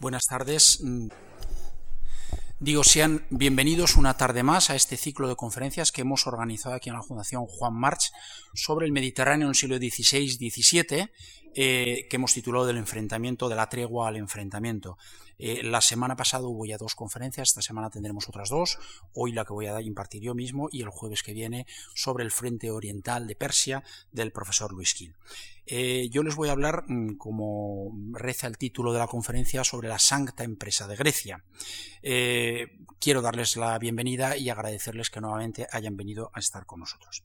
Buenas tardes. Digo, sean bienvenidos una tarde más a este ciclo de conferencias que hemos organizado aquí en la Fundación Juan March sobre el Mediterráneo en el siglo XVI-XVII, eh, que hemos titulado del enfrentamiento, de la tregua al enfrentamiento. Eh, la semana pasada hubo ya dos conferencias, esta semana tendremos otras dos, hoy la que voy a impartir yo mismo y el jueves que viene sobre el frente oriental de Persia del profesor Luis Gil. Eh, yo les voy a hablar, mm, como reza el título de la conferencia, sobre la Sancta Empresa de Grecia. quiero darles la bienvenida y agradecerles que nuevamente hayan venido a estar con nosotros.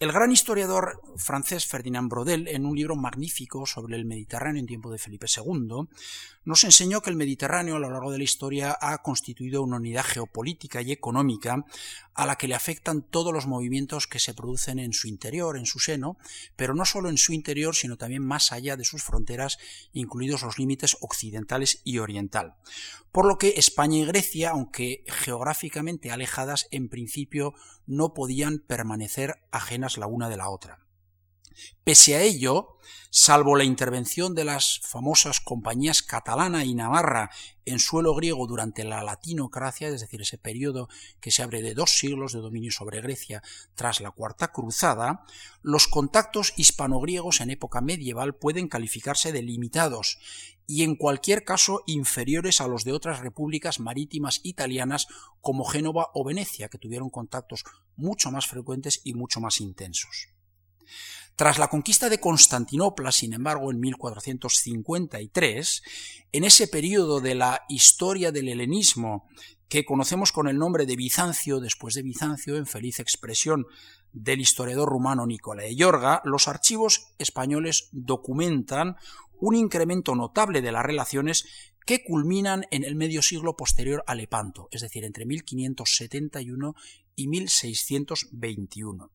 El gran historiador francés Ferdinand Brodel, en un libro magnífico sobre el Mediterráneo en tiempo de Felipe II, nos enseñó que el Mediterráneo a lo largo de la historia ha constituido una unidad geopolítica y económica a la que le afectan todos los movimientos que se producen en su interior, en su seno, pero no solo en su interior, sino también más allá de sus fronteras, incluidos los límites occidentales y oriental. Por lo que España y Grecia, aunque geográficamente alejadas, en principio no podían permanecer ajenas la una de la otra. Pese a ello, salvo la intervención de las famosas compañías catalana y navarra en suelo griego durante la latinocracia, es decir, ese periodo que se abre de dos siglos de dominio sobre Grecia tras la Cuarta Cruzada, los contactos hispano-griegos en época medieval pueden calificarse de limitados y en cualquier caso inferiores a los de otras repúblicas marítimas italianas como Génova o Venecia, que tuvieron contactos mucho más frecuentes y mucho más intensos. Tras la conquista de Constantinopla, sin embargo, en 1453, en ese periodo de la historia del helenismo que conocemos con el nombre de Bizancio, después de Bizancio, en feliz expresión del historiador rumano Nicola de Yorga, los archivos españoles documentan un incremento notable de las relaciones que culminan en el medio siglo posterior a Lepanto, es decir, entre 1571 y 1621.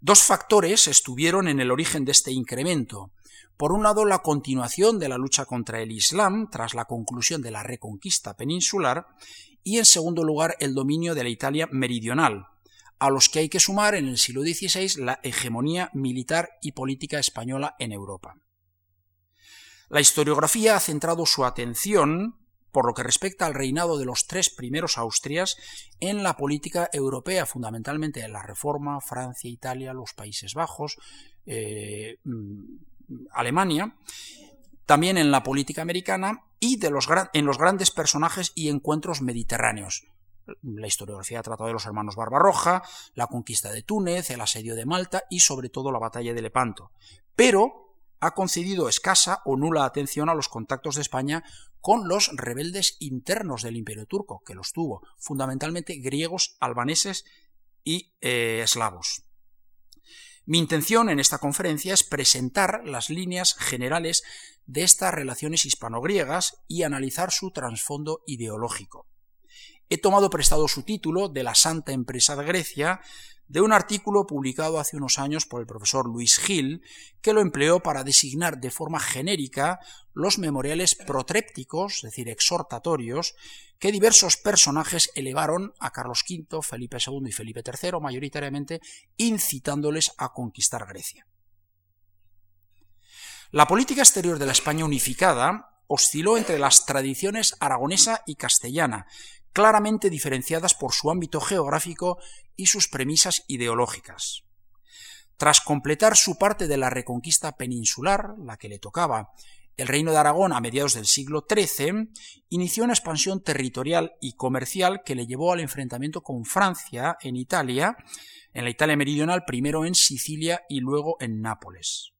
Dos factores estuvieron en el origen de este incremento. Por un lado, la continuación de la lucha contra el Islam tras la conclusión de la reconquista peninsular y, en segundo lugar, el dominio de la Italia meridional, a los que hay que sumar en el siglo XVI la hegemonía militar y política española en Europa. La historiografía ha centrado su atención por lo que respecta al reinado de los tres primeros Austrias en la política europea, fundamentalmente en la Reforma, Francia, Italia, los Países Bajos, eh, mm, Alemania, también en la política americana y de los, en los grandes personajes y encuentros mediterráneos. La historiografía ha tratado de los hermanos Barbarroja, la conquista de Túnez, el asedio de Malta y sobre todo la batalla de Lepanto. Pero ha concedido escasa o nula atención a los contactos de España con los rebeldes internos del imperio turco, que los tuvo, fundamentalmente griegos, albaneses y eh, eslavos. Mi intención en esta conferencia es presentar las líneas generales de estas relaciones hispano-griegas y analizar su trasfondo ideológico. He tomado prestado su título de La Santa Empresa de Grecia de un artículo publicado hace unos años por el profesor Luis Gil, que lo empleó para designar de forma genérica los memoriales protrépticos, es decir, exhortatorios, que diversos personajes elevaron a Carlos V, Felipe II y Felipe III, mayoritariamente incitándoles a conquistar Grecia. La política exterior de la España unificada osciló entre las tradiciones aragonesa y castellana, claramente diferenciadas por su ámbito geográfico y sus premisas ideológicas. Tras completar su parte de la reconquista peninsular, la que le tocaba, el reino de Aragón a mediados del siglo XIII inició una expansión territorial y comercial que le llevó al enfrentamiento con Francia en Italia, en la Italia meridional, primero en Sicilia y luego en Nápoles.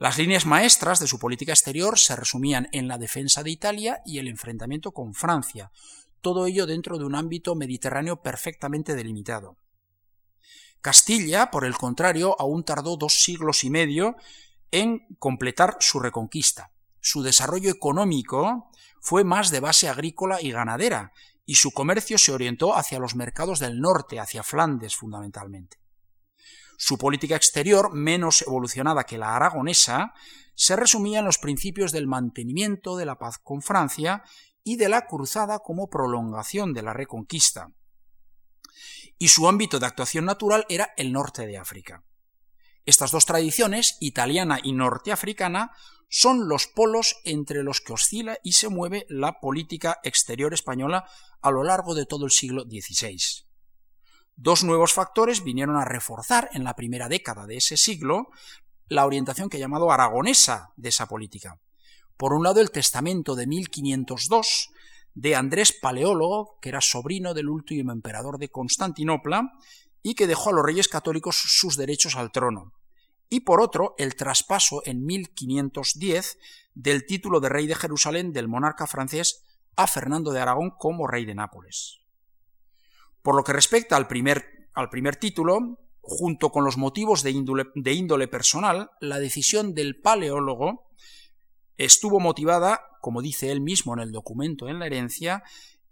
Las líneas maestras de su política exterior se resumían en la defensa de Italia y el enfrentamiento con Francia, todo ello dentro de un ámbito mediterráneo perfectamente delimitado. Castilla, por el contrario, aún tardó dos siglos y medio en completar su reconquista. Su desarrollo económico fue más de base agrícola y ganadera, y su comercio se orientó hacia los mercados del norte, hacia Flandes fundamentalmente. Su política exterior, menos evolucionada que la aragonesa, se resumía en los principios del mantenimiento de la paz con Francia y de la cruzada como prolongación de la reconquista. Y su ámbito de actuación natural era el norte de África. Estas dos tradiciones, italiana y norteafricana, son los polos entre los que oscila y se mueve la política exterior española a lo largo de todo el siglo XVI. Dos nuevos factores vinieron a reforzar en la primera década de ese siglo la orientación que he llamado aragonesa de esa política. Por un lado, el testamento de 1502 de Andrés Paleólogo, que era sobrino del último emperador de Constantinopla y que dejó a los reyes católicos sus derechos al trono. Y por otro, el traspaso en 1510 del título de rey de Jerusalén del monarca francés a Fernando de Aragón como rey de Nápoles. Por lo que respecta al primer, al primer título, junto con los motivos de índole, de índole personal, la decisión del paleólogo estuvo motivada, como dice él mismo en el documento en la herencia,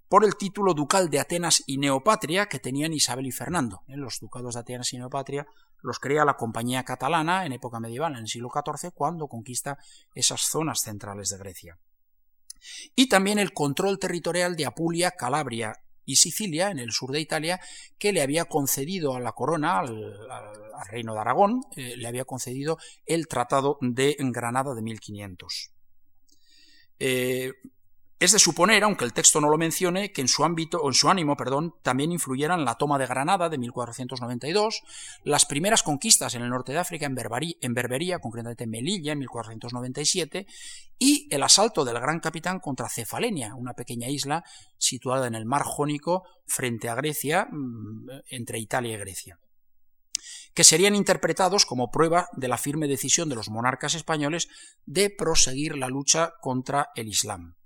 por el título ducal de Atenas y Neopatria que tenían Isabel y Fernando. En los ducados de Atenas y Neopatria los crea la Compañía Catalana en época medieval, en el siglo XIV, cuando conquista esas zonas centrales de Grecia. Y también el control territorial de Apulia, Calabria y Sicilia, en el sur de Italia, que le había concedido a la corona, al, reino de Aragón, eh, le había concedido el Tratado de Granada de 1500. Eh, es de suponer, aunque el texto no lo mencione, que en su ámbito o en su ánimo, perdón, también influyeran la toma de Granada de 1492, las primeras conquistas en el norte de África en, Berbería, concretamente en Melilla en 1497, y el asalto del gran capitán contra Cefalenia, una pequeña isla situada en el mar Jónico frente a Grecia, mm, entre Italia y Grecia que serían interpretados como prueba de la firme decisión de los monarcas españoles de proseguir la lucha contra el Islam.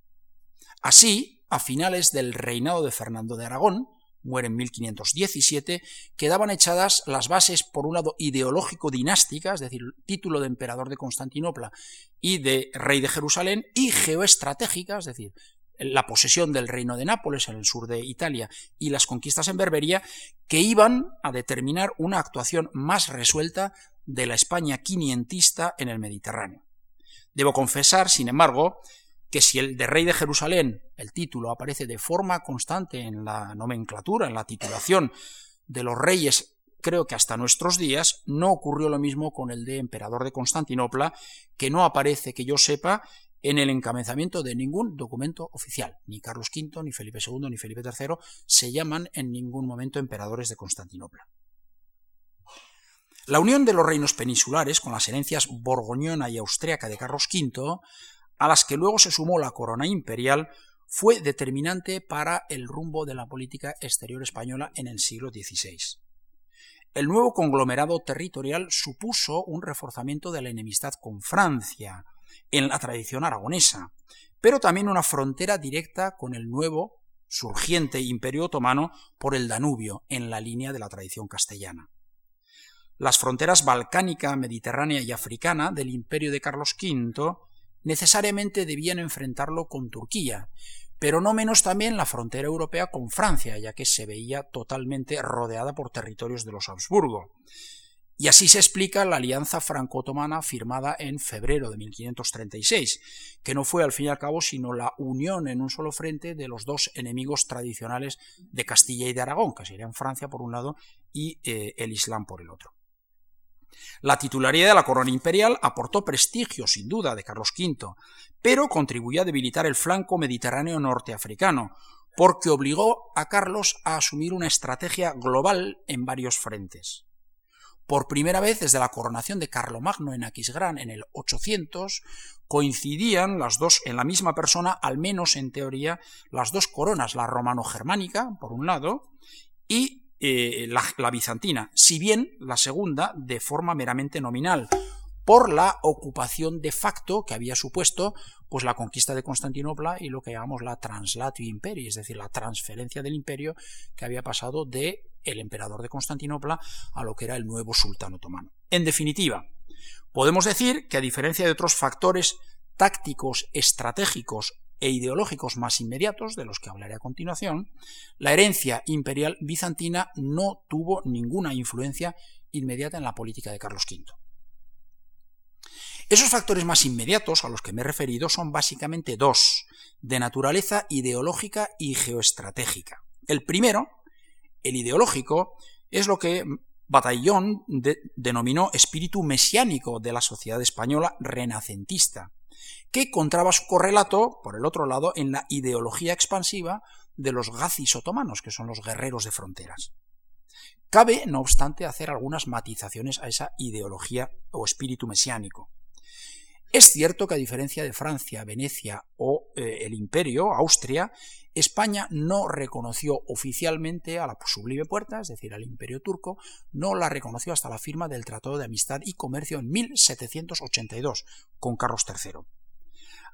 Así, a finales del reinado de Fernando de Aragón, muere en 1517, quedaban echadas las bases, por un lado, ideológico-dinásticas, es decir, título de emperador de Constantinopla y de rey de Jerusalén, y geoestratégicas, es decir, la posesión del reino de Nápoles en el sur de Italia y las conquistas en Berbería, que iban a determinar una actuación más resuelta de la España quinientista en el Mediterráneo. Debo confesar, sin embargo, que si el de rey de Jerusalén, el título, aparece de forma constante en la nomenclatura, en la titulación de los reyes, creo que hasta nuestros días, no ocurrió lo mismo con el de emperador de Constantinopla, que no aparece, que yo sepa, en el encabezamiento de ningún documento oficial. Ni Carlos V, ni Felipe II, ni Felipe III se llaman en ningún momento emperadores de Constantinopla. La unión de los reinos peninsulares con las herencias borgoñona y austriaca de Carlos V a las que luego se sumó la corona imperial, fue determinante para el rumbo de la política exterior española en el siglo XVI. El nuevo conglomerado territorial supuso un reforzamiento de la enemistad con Francia, en la tradición aragonesa, pero también una frontera directa con el nuevo, surgiente imperio otomano por el Danubio, en la línea de la tradición castellana. Las fronteras balcánica, mediterránea y africana del imperio de Carlos V necesariamente debían enfrentarlo con Turquía, pero no menos también la frontera europea con Francia, ya que se veía totalmente rodeada por territorios de los Habsburgo. Y así se explica la alianza franco-otomana firmada en febrero de 1536, que no fue al fin y al cabo sino la unión en un solo frente de los dos enemigos tradicionales de Castilla y de Aragón, que serían Francia por un lado y eh, el Islam por el otro. La titularidad de la corona imperial aportó prestigio, sin duda, de Carlos V, pero contribuyó a debilitar el flanco mediterráneo norteafricano, porque obligó a Carlos a asumir una estrategia global en varios frentes. Por primera vez desde la coronación de Carlomagno en Aquisgrán en el 800, coincidían las dos en la misma persona, al menos en teoría, las dos coronas, la romano-germánica, por un lado, y eh, la, bizantina, si bien la segunda de forma meramente nominal, por la ocupación de facto que había supuesto pues la conquista de Constantinopla y lo que llamamos la translatio imperii, es decir, la transferencia del imperio que había pasado de el emperador de Constantinopla a lo que era el nuevo sultán otomano. En definitiva, podemos decir que a diferencia de otros factores tácticos estratégicos e ideológicos más inmediatos, de los que hablaré a continuación, la herencia imperial bizantina no tuvo ninguna influencia inmediata en la política de Carlos V. Esos factores más inmediatos a los que me he referido son básicamente dos, de naturaleza ideológica y geoestratégica. El primero, el ideológico, es lo que Batallón denominó espíritu mesiánico de la sociedad española renacentista, que encontraba su correlato, por el otro lado, en la ideología expansiva de los gazis otomanos, que son los guerreros de fronteras. Cabe, no obstante, hacer algunas matizaciones a esa ideología o espíritu mesiánico. Es cierto que a diferencia de Francia, Venecia o eh, el Imperio, Austria, España no reconoció oficialmente a la Sublime Puerta, es decir, al Imperio turco, no la reconoció hasta la firma del Tratado de Amistad y Comercio en 1782 con Carlos III.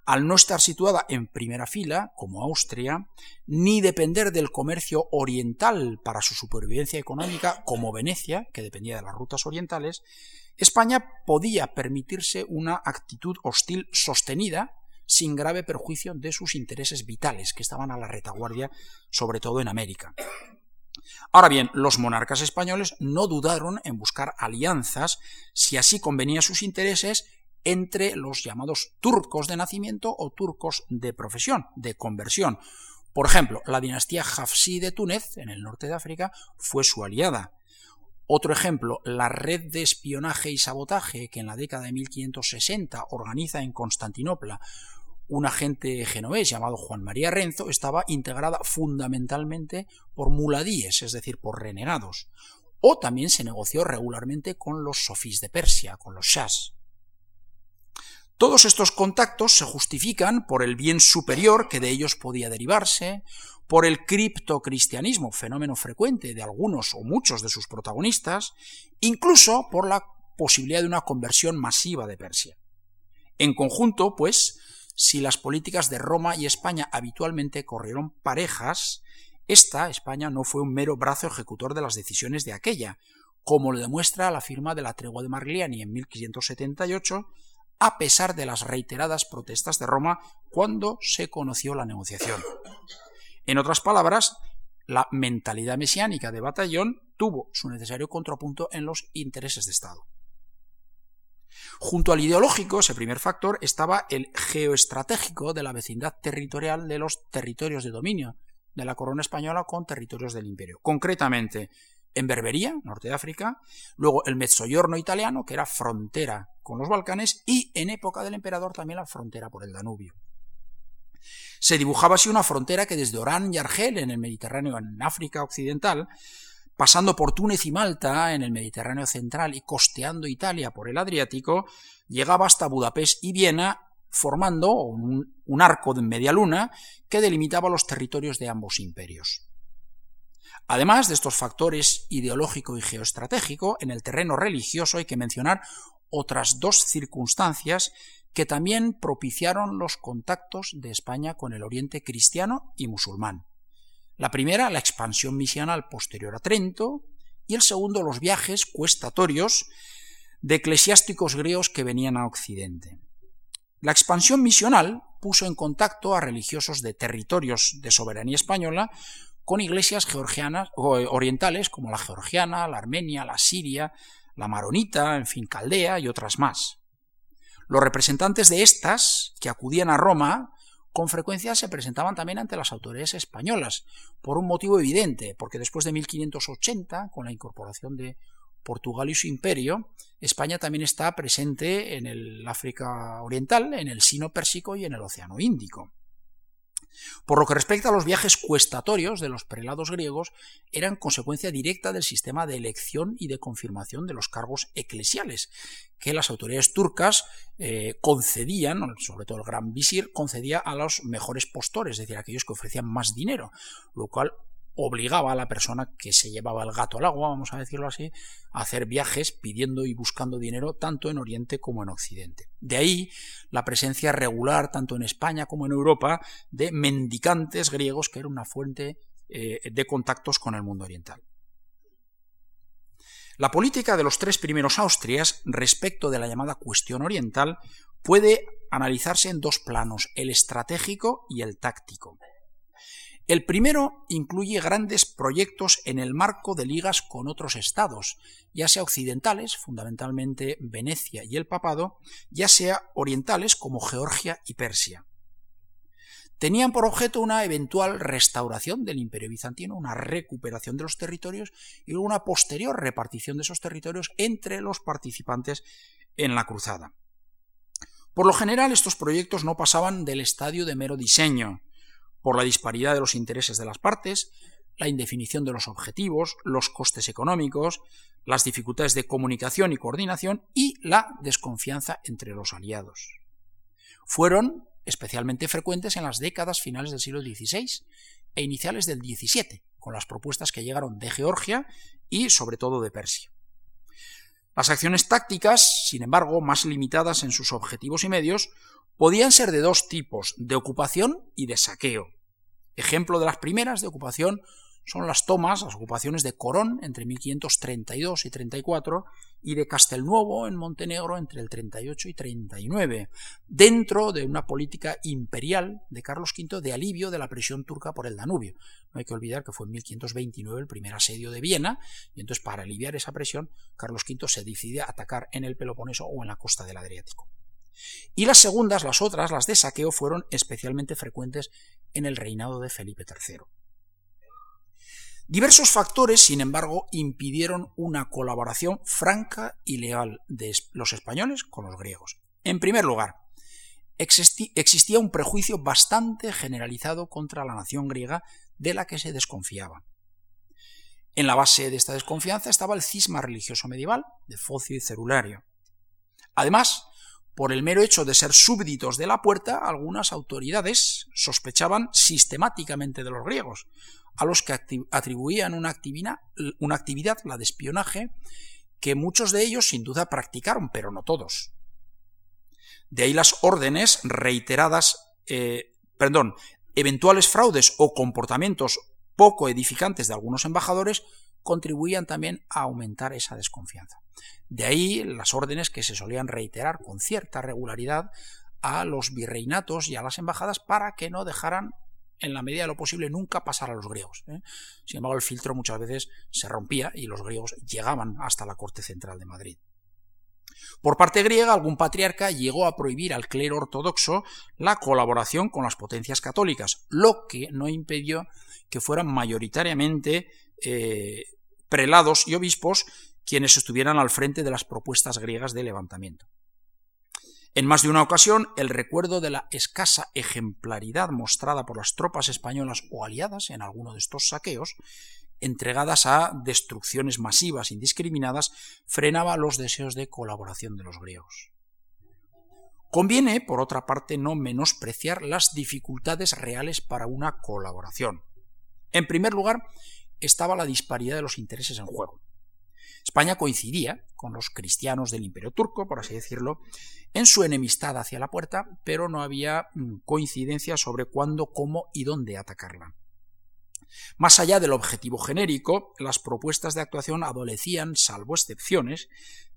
Al no estar situada en primera fila, como Austria, ni depender del comercio oriental para su supervivencia económica, como Venecia, que dependía de las rutas orientales, España podía permitirse una actitud hostil sostenida sin grave perjuicio de sus intereses vitales, que estaban a la retaguardia, sobre todo en América. Ahora bien, los monarcas españoles no dudaron en buscar alianzas, si así convenía sus intereses, entre los llamados turcos de nacimiento o turcos de profesión, de conversión. Por ejemplo, la dinastía Hafsí de Túnez, en el norte de África, fue su aliada. Otro ejemplo, la red de espionaje y sabotaje que en la década de 1560 organiza en Constantinopla un agente genovés llamado Juan María Renzo, estaba integrada fundamentalmente por muladíes, es decir, por renegados. O también se negoció regularmente con los sofís de Persia, con los shahs. Todos estos contactos se justifican por el bien superior que de ellos podía derivarse, por el criptocristianismo, fenómeno frecuente de algunos o muchos de sus protagonistas, incluso por la posibilidad de una conversión masiva de Persia. En conjunto, pues, si las políticas de Roma y España habitualmente corrieron parejas, esta, España, no fue un mero brazo ejecutor de las decisiones de aquella, como lo demuestra la firma de la tregua de Marliani en 1578, a pesar de las reiteradas protestas de Roma cuando se conoció la negociación. En otras palabras, la mentalidad mesiánica de Batallón tuvo su necesario contrapunto en los intereses de Estado. Junto al ideológico, ese primer factor, estaba el geoestratégico de la vecindad territorial de los territorios de dominio de la corona española con territorios del imperio. Concretamente, en Berbería, norte de África, luego el Mezzogiorno italiano, que era frontera con los Balcanes, y en época del emperador también la frontera por el Danubio. Se dibujaba así una frontera que desde Orán y Argel, en el Mediterráneo, en África Occidental, pasando por Túnez y Malta, en el Mediterráneo central, y costeando Italia por el Adriático, llegaba hasta Budapest y Viena, formando un, arco de media luna que delimitaba los territorios de ambos imperios. Además de estos factores ideológico y geoestratégico, en el terreno religioso hay que mencionar otras dos circunstancias que también propiciaron los contactos de España con el Oriente cristiano y musulmán. La primera, la expansión misional posterior a Trento, y el segundo, los viajes cuestatorios de eclesiásticos griegos que venían a Occidente. La expansión misional puso en contacto a religiosos de territorios de soberanía española con iglesias georgianas o orientales como la georgiana, la armenia, la siria, la maronita, en fin, caldea y otras más. Los representantes de estas, que acudían a Roma, con frecuencia se presentaban también ante las autoridades españolas, por un motivo evidente, porque después de 1580, con la incorporación de Portugal y su imperio, España también está presente en el África Oriental, en el Sino Pérsico y en el Océano Índico. Por lo que respecta a los viajes cuestatorios de los prelados griegos, eran consecuencia directa del sistema de elección y de confirmación de los cargos eclesiales, que las autoridades turcas eh, concedían, sobre todo el gran visir, concedía a los mejores postores, es decir, aquellos que ofrecían más dinero, lo cual obligaba a la persona que se llevaba el gato al agua, vamos a decirlo así, a hacer viajes pidiendo y buscando dinero tanto en Oriente como en Occidente. De ahí la presencia regular, tanto en España como en Europa, de mendicantes griegos, que era una fuente eh, de contactos con el mundo oriental. La política de los tres primeros Austrias respecto de la llamada cuestión oriental puede analizarse en dos planos, el estratégico y el táctico. El primero incluye grandes proyectos en el marco de ligas con otros estados, ya sea occidentales, fundamentalmente Venecia y el Papado, ya sea orientales como Georgia y Persia. Tenían por objeto una eventual restauración del imperio bizantino, una recuperación de los territorios y una posterior repartición de esos territorios entre los participantes en la cruzada. Por lo general, estos proyectos no pasaban del estadio de mero diseño, por la disparidad de los intereses de las partes, la indefinición de los objetivos, los costes económicos, las dificultades de comunicación y coordinación y la desconfianza entre los aliados. Fueron especialmente frecuentes en las décadas finales del siglo XVI e iniciales del XVII, con las propuestas que llegaron de Georgia y sobre todo de Persia. Las acciones tácticas, sin embargo, más limitadas en sus objetivos y medios, podían ser de dos tipos, de ocupación y de saqueo. Ejemplo de las primeras, de ocupación, son las tomas, las ocupaciones de Corón entre 1532 y 34 y de Castelnuovo en Montenegro entre el 38 y 39, dentro de una política imperial de Carlos V de alivio de la presión turca por el Danubio. No hay que olvidar que fue en 1529 el primer asedio de Viena y entonces para aliviar esa presión Carlos V se decide a atacar en el Peloponeso o en la costa del Adriático. Y las segundas, las otras, las de saqueo, fueron especialmente frecuentes en el reinado de Felipe III. Diversos factores, sin embargo, impidieron una colaboración franca y leal de los españoles con los griegos. En primer lugar, existía un prejuicio bastante generalizado contra la nación griega de la que se desconfiaba. En la base de esta desconfianza estaba el cisma religioso medieval de Focio y Cerulario. Además, por el mero hecho de ser súbditos de la puerta, algunas autoridades sospechaban sistemáticamente de los griegos, a los que atribuían una actividad, una actividad, la de espionaje, que muchos de ellos sin duda practicaron, pero no todos. De ahí las órdenes reiteradas, eh, perdón, eventuales fraudes o comportamientos poco edificantes de algunos embajadores contribuían también a aumentar esa desconfianza. De ahí las órdenes que se solían reiterar con cierta regularidad a los virreinatos y a las embajadas para que no dejaran en la medida de lo posible nunca pasar a los griegos. ¿eh? Sin embargo, el filtro muchas veces se rompía y los griegos llegaban hasta la corte central de Madrid. Por parte griega, algún patriarca llegó a prohibir al clero ortodoxo la colaboración con las potencias católicas, lo que no impidió que fueran mayoritariamente eh, prelados y obispos quienes estuvieran al frente de las propuestas griegas de levantamiento. En más de una ocasión, el recuerdo de la escasa ejemplaridad mostrada por las tropas españolas o aliadas en alguno de estos saqueos, entregadas a destrucciones masivas indiscriminadas, frenaba los deseos de colaboración de los griegos. Conviene, por otra parte, no menospreciar las dificultades reales para una colaboración. En primer lugar, estaba la disparidad de los intereses en juego. España coincidía con los cristianos del imperio turco, por así decirlo, en su enemistad hacia la puerta, pero no había mm, coincidencia sobre cuándo, cómo y dónde atacarla. Más allá del objetivo genérico, las propuestas de actuación adolecían, salvo excepciones,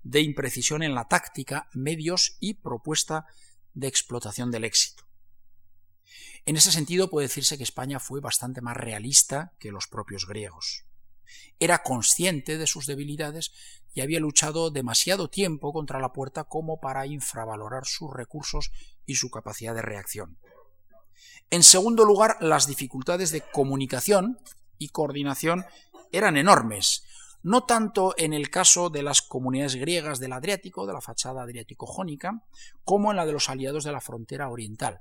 de imprecisión en la táctica, medios y propuesta de explotación del éxito. En ese sentido puede decirse que España fue bastante más realista que los propios griegos. Era consciente de sus debilidades y había luchado demasiado tiempo contra la puerta como para infravalorar sus recursos y su capacidad de reacción. En segundo lugar, las dificultades de comunicación y coordinación eran enormes, no tanto en el caso de las comunidades griegas del Adriático, de la fachada adriático-jónica, como en la de los aliados de la frontera oriental.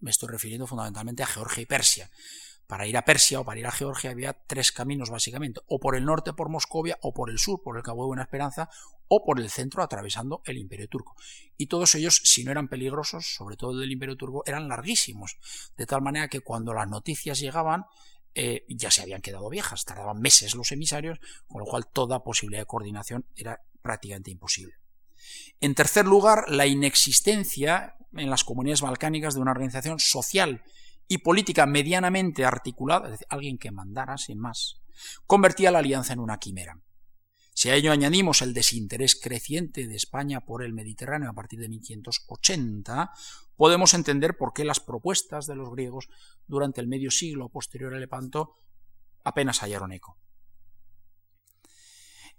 Me estoy refiriendo fundamentalmente a Georgia y Persia, para ir a Persia o para ir a Georgia había tres caminos básicamente, o por el norte por Moscovia, o por el sur por el Cabo de Buena Esperanza, o por el centro atravesando el Imperio Turco. Y todos ellos, si no eran peligrosos, sobre todo del Imperio Turco, eran larguísimos, de tal manera que cuando las noticias llegaban, eh, ya se habían quedado viejas, tardaban meses los emisarios, con lo cual toda posibilidad de coordinación era prácticamente imposible. En tercer lugar, la inexistencia en las comunidades balcánicas de una organización social y política medianamente articulada, es decir, alguien que mandara sin más, convertía la alianza en una quimera. Si a ello añadimos el desinterés creciente de España por el Mediterráneo a partir de 1580, podemos entender por qué las propuestas de los griegos durante el medio siglo posterior al Lepanto apenas hallaron eco.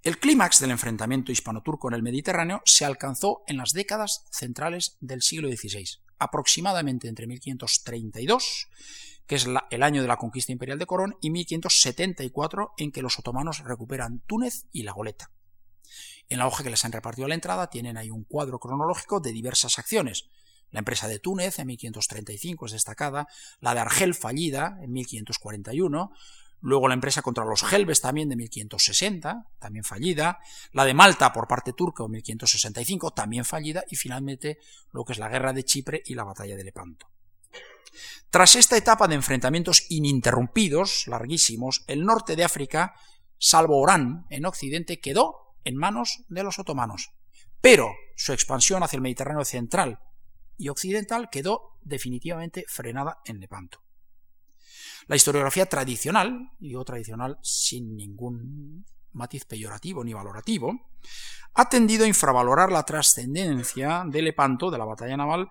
El clímax del enfrentamiento hispano-turco en el Mediterráneo se alcanzó en las décadas centrales del siglo XVI, aproximadamente entre 1532, que es el año de la conquista imperial de Corón, y 1574, en que los otomanos recuperan Túnez y la Goleta. En la hoja que les han repartido a la entrada tienen ahí un cuadro cronológico de diversas acciones, La empresa de Túnez en 1535 es destacada, la de Argel fallida en 1541, luego la empresa contra los Gelbes también de 1560, también fallida, la de Malta por parte turca en 1565, también fallida, y finalmente lo que es la guerra de Chipre y la batalla de Lepanto. Tras esta etapa de enfrentamientos ininterrumpidos, larguísimos, el norte de África, salvo Orán en Occidente, quedó en manos de los otomanos. Pero su expansión hacia el Mediterráneo central y occidental quedó definitivamente frenada en Lepanto. La historiografía tradicional, y digo tradicional sin ningún matiz peyorativo ni valorativo, ha tendido a infravalorar la trascendencia de Lepanto, de la batalla naval,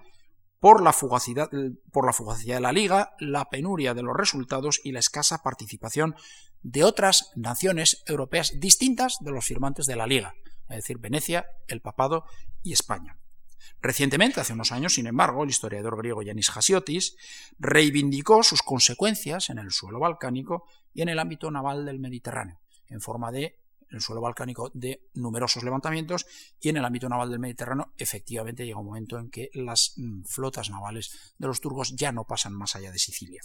por la, fugacidad, por la fugacidad de la liga, la penuria de los resultados y la escasa participación de otras naciones europeas distintas de los firmantes de la liga, es decir, Venecia, el Papado y España. Recientemente, hace unos años, sin embargo, el historiador griego Yanis Hasiotis reivindicó sus consecuencias en el suelo balcánico y en el ámbito naval del Mediterráneo, en forma de el suelo balcánico de numerosos levantamientos y en el ámbito naval del Mediterráneo efectivamente llega un momento en que las mm, flotas navales de los turcos ya no pasan más allá de Sicilia.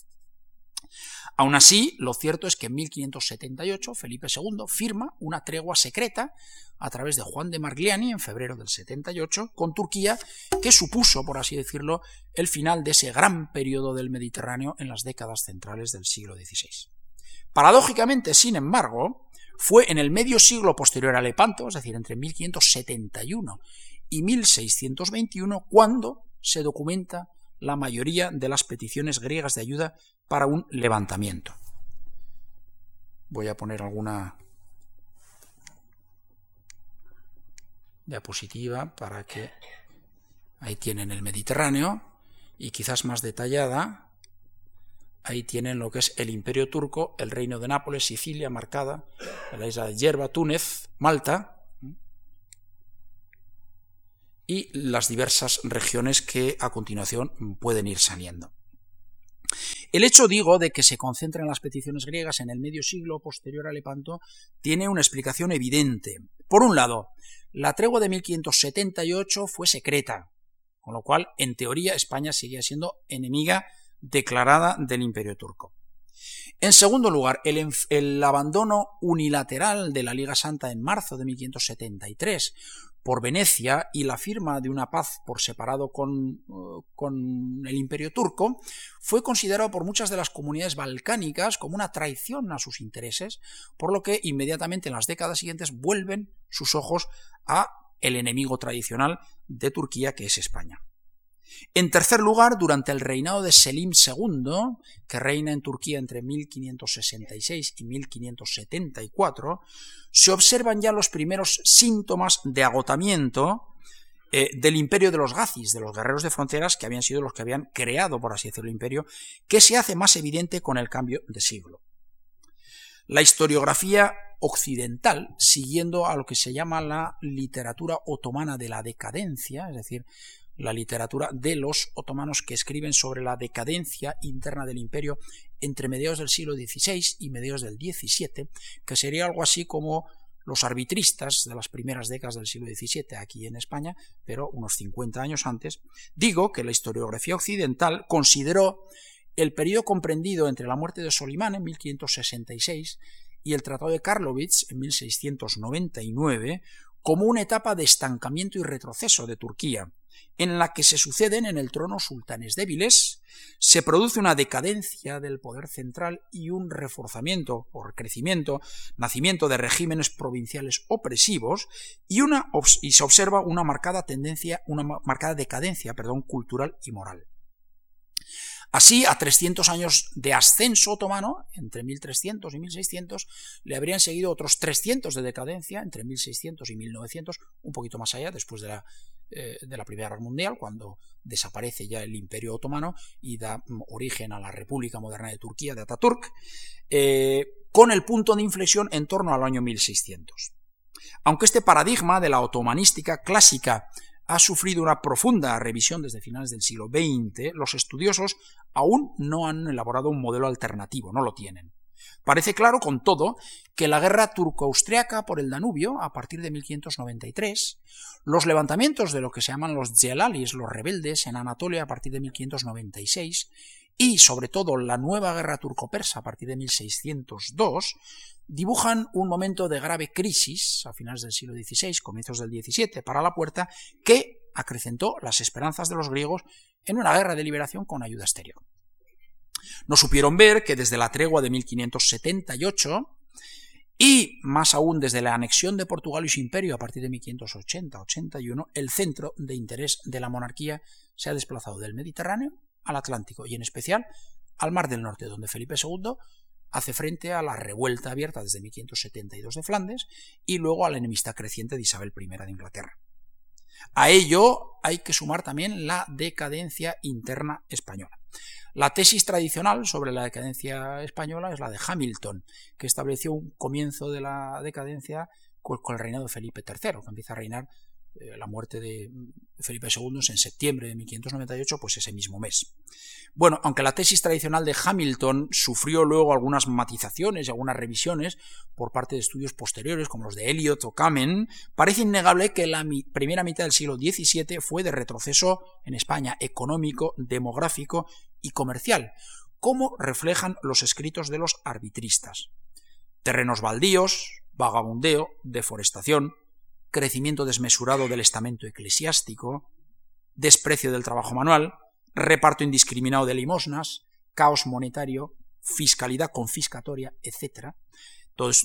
Aún así, lo cierto es que en 1578 Felipe II firma una tregua secreta a través de Juan de Margliani en febrero del 78 con Turquía, que supuso, por así decirlo, el final de ese gran periodo del Mediterráneo en las décadas centrales del siglo XVI. Paradójicamente, sin embargo, fue en el medio siglo posterior a Lepanto, es decir, entre 1571 y 1621, cuando se documenta la mayoría de las peticiones griegas de ayuda para un levantamiento. Voy a poner alguna diapositiva para que ahí tienen el Mediterráneo y quizás más detallada ahí tienen lo que es el imperio turco, el reino de Nápoles, Sicilia marcada, la isla de Yerba, Túnez, Malta y las diversas regiones que a continuación pueden ir saliendo. El hecho, digo, de que se concentren las peticiones griegas en el medio siglo posterior a Lepanto tiene una explicación evidente. Por un lado, la tregua de 1578 fue secreta, con lo cual, en teoría, España seguía siendo enemiga declarada del Imperio turco. En segundo lugar, el, abandono unilateral de la Liga Santa en marzo de 1573 por Venecia y la firma de una paz por separado con, uh, con, el imperio turco fue considerado por muchas de las comunidades balcánicas como una traición a sus intereses, por lo que inmediatamente en las décadas siguientes vuelven sus ojos a el enemigo tradicional de Turquía que es España. En tercer lugar, durante el reinado de Selim II, que reina en Turquía entre 1566 y 1574, se observan ya los primeros síntomas de agotamiento eh, del imperio de los Gazis, de los guerreros de fronteras, que habían sido los que habían creado, por así decirlo, el imperio, que se hace más evidente con el cambio de siglo. La historiografía occidental, siguiendo a lo que se llama la literatura otomana de la decadencia, es decir, la literatura de los otomanos que escriben sobre la decadencia interna del imperio entre mediados del siglo XVI y mediados del XVII, que sería algo así como los arbitristas de las primeras décadas del siglo XVII aquí en España, pero unos 50 años antes, digo que la historiografía occidental consideró el periodo comprendido entre la muerte de Solimán en 1566 y el Tratado de Karlovitz en 1699 como una etapa de estancamiento y retroceso de Turquía, en la que se suceden en el trono sultanes débiles, se produce una decadencia del poder central y un reforzamiento o crecimiento, nacimiento de regímenes provinciales opresivos y, una, y se observa una marcada tendencia, una marcada decadencia, perdón, cultural y moral. Así, a 300 años de ascenso otomano, entre 1300 y 1600, le habrían seguido otros 300 de decadencia, entre 1600 y 1900, un poquito más allá, después de la, eh, de la Primera Guerra Mundial, cuando desaparece ya el Imperio Otomano y da mm, origen a la República Moderna de Turquía, de Ataturk, eh, con el punto de inflexión en torno al año 1600. Aunque este paradigma de la otomanística clásica ha sufrido una profunda revisión desde finales del siglo XX, los estudiosos aún no han elaborado un modelo alternativo, no lo tienen. Parece claro, con todo, que la guerra turco-austriaca por el Danubio, a partir de 1593, los levantamientos de lo que se llaman los Jelalis, los rebeldes, en Anatolia a partir de 1596, y sobre todo la nueva guerra turco-persa a partir de 1602, dibujan un momento de grave crisis a finales del siglo XVI, comienzos del XVII, para la puerta, que acrecentó las esperanzas de los griegos en una guerra de liberación con ayuda exterior. No supieron ver que desde la tregua de 1578 y más aún desde la anexión de Portugal y su imperio a partir de 1580-81, el centro de interés de la monarquía se ha desplazado del Mediterráneo al Atlántico y en especial al Mar del Norte, donde Felipe II hace frente a la revuelta abierta desde 1572 de Flandes y luego a la enemistad creciente de Isabel I de Inglaterra. A ello hay que sumar también la decadencia interna española. La tesis tradicional sobre la decadencia española es la de Hamilton, que estableció un comienzo de la decadencia con el reinado de Felipe III, que empieza a reinar eh, la muerte de Felipe II en septiembre de 1598, pues ese mismo mes. Bueno, aunque la tesis tradicional de Hamilton sufrió luego algunas matizaciones y algunas revisiones por parte de estudios posteriores como los de Eliot o Kamen, parece innegable que la primera mitad del siglo XVII fue de retroceso en España económico, demográfico y comercial, como reflejan los escritos de los arbitristas. Terrenos baldíos, vagabundeo, deforestación, crecimiento desmesurado del estamento eclesiástico, desprecio del trabajo manual, reparto indiscriminado de limosnas, caos monetario, fiscalidad confiscatoria, etc.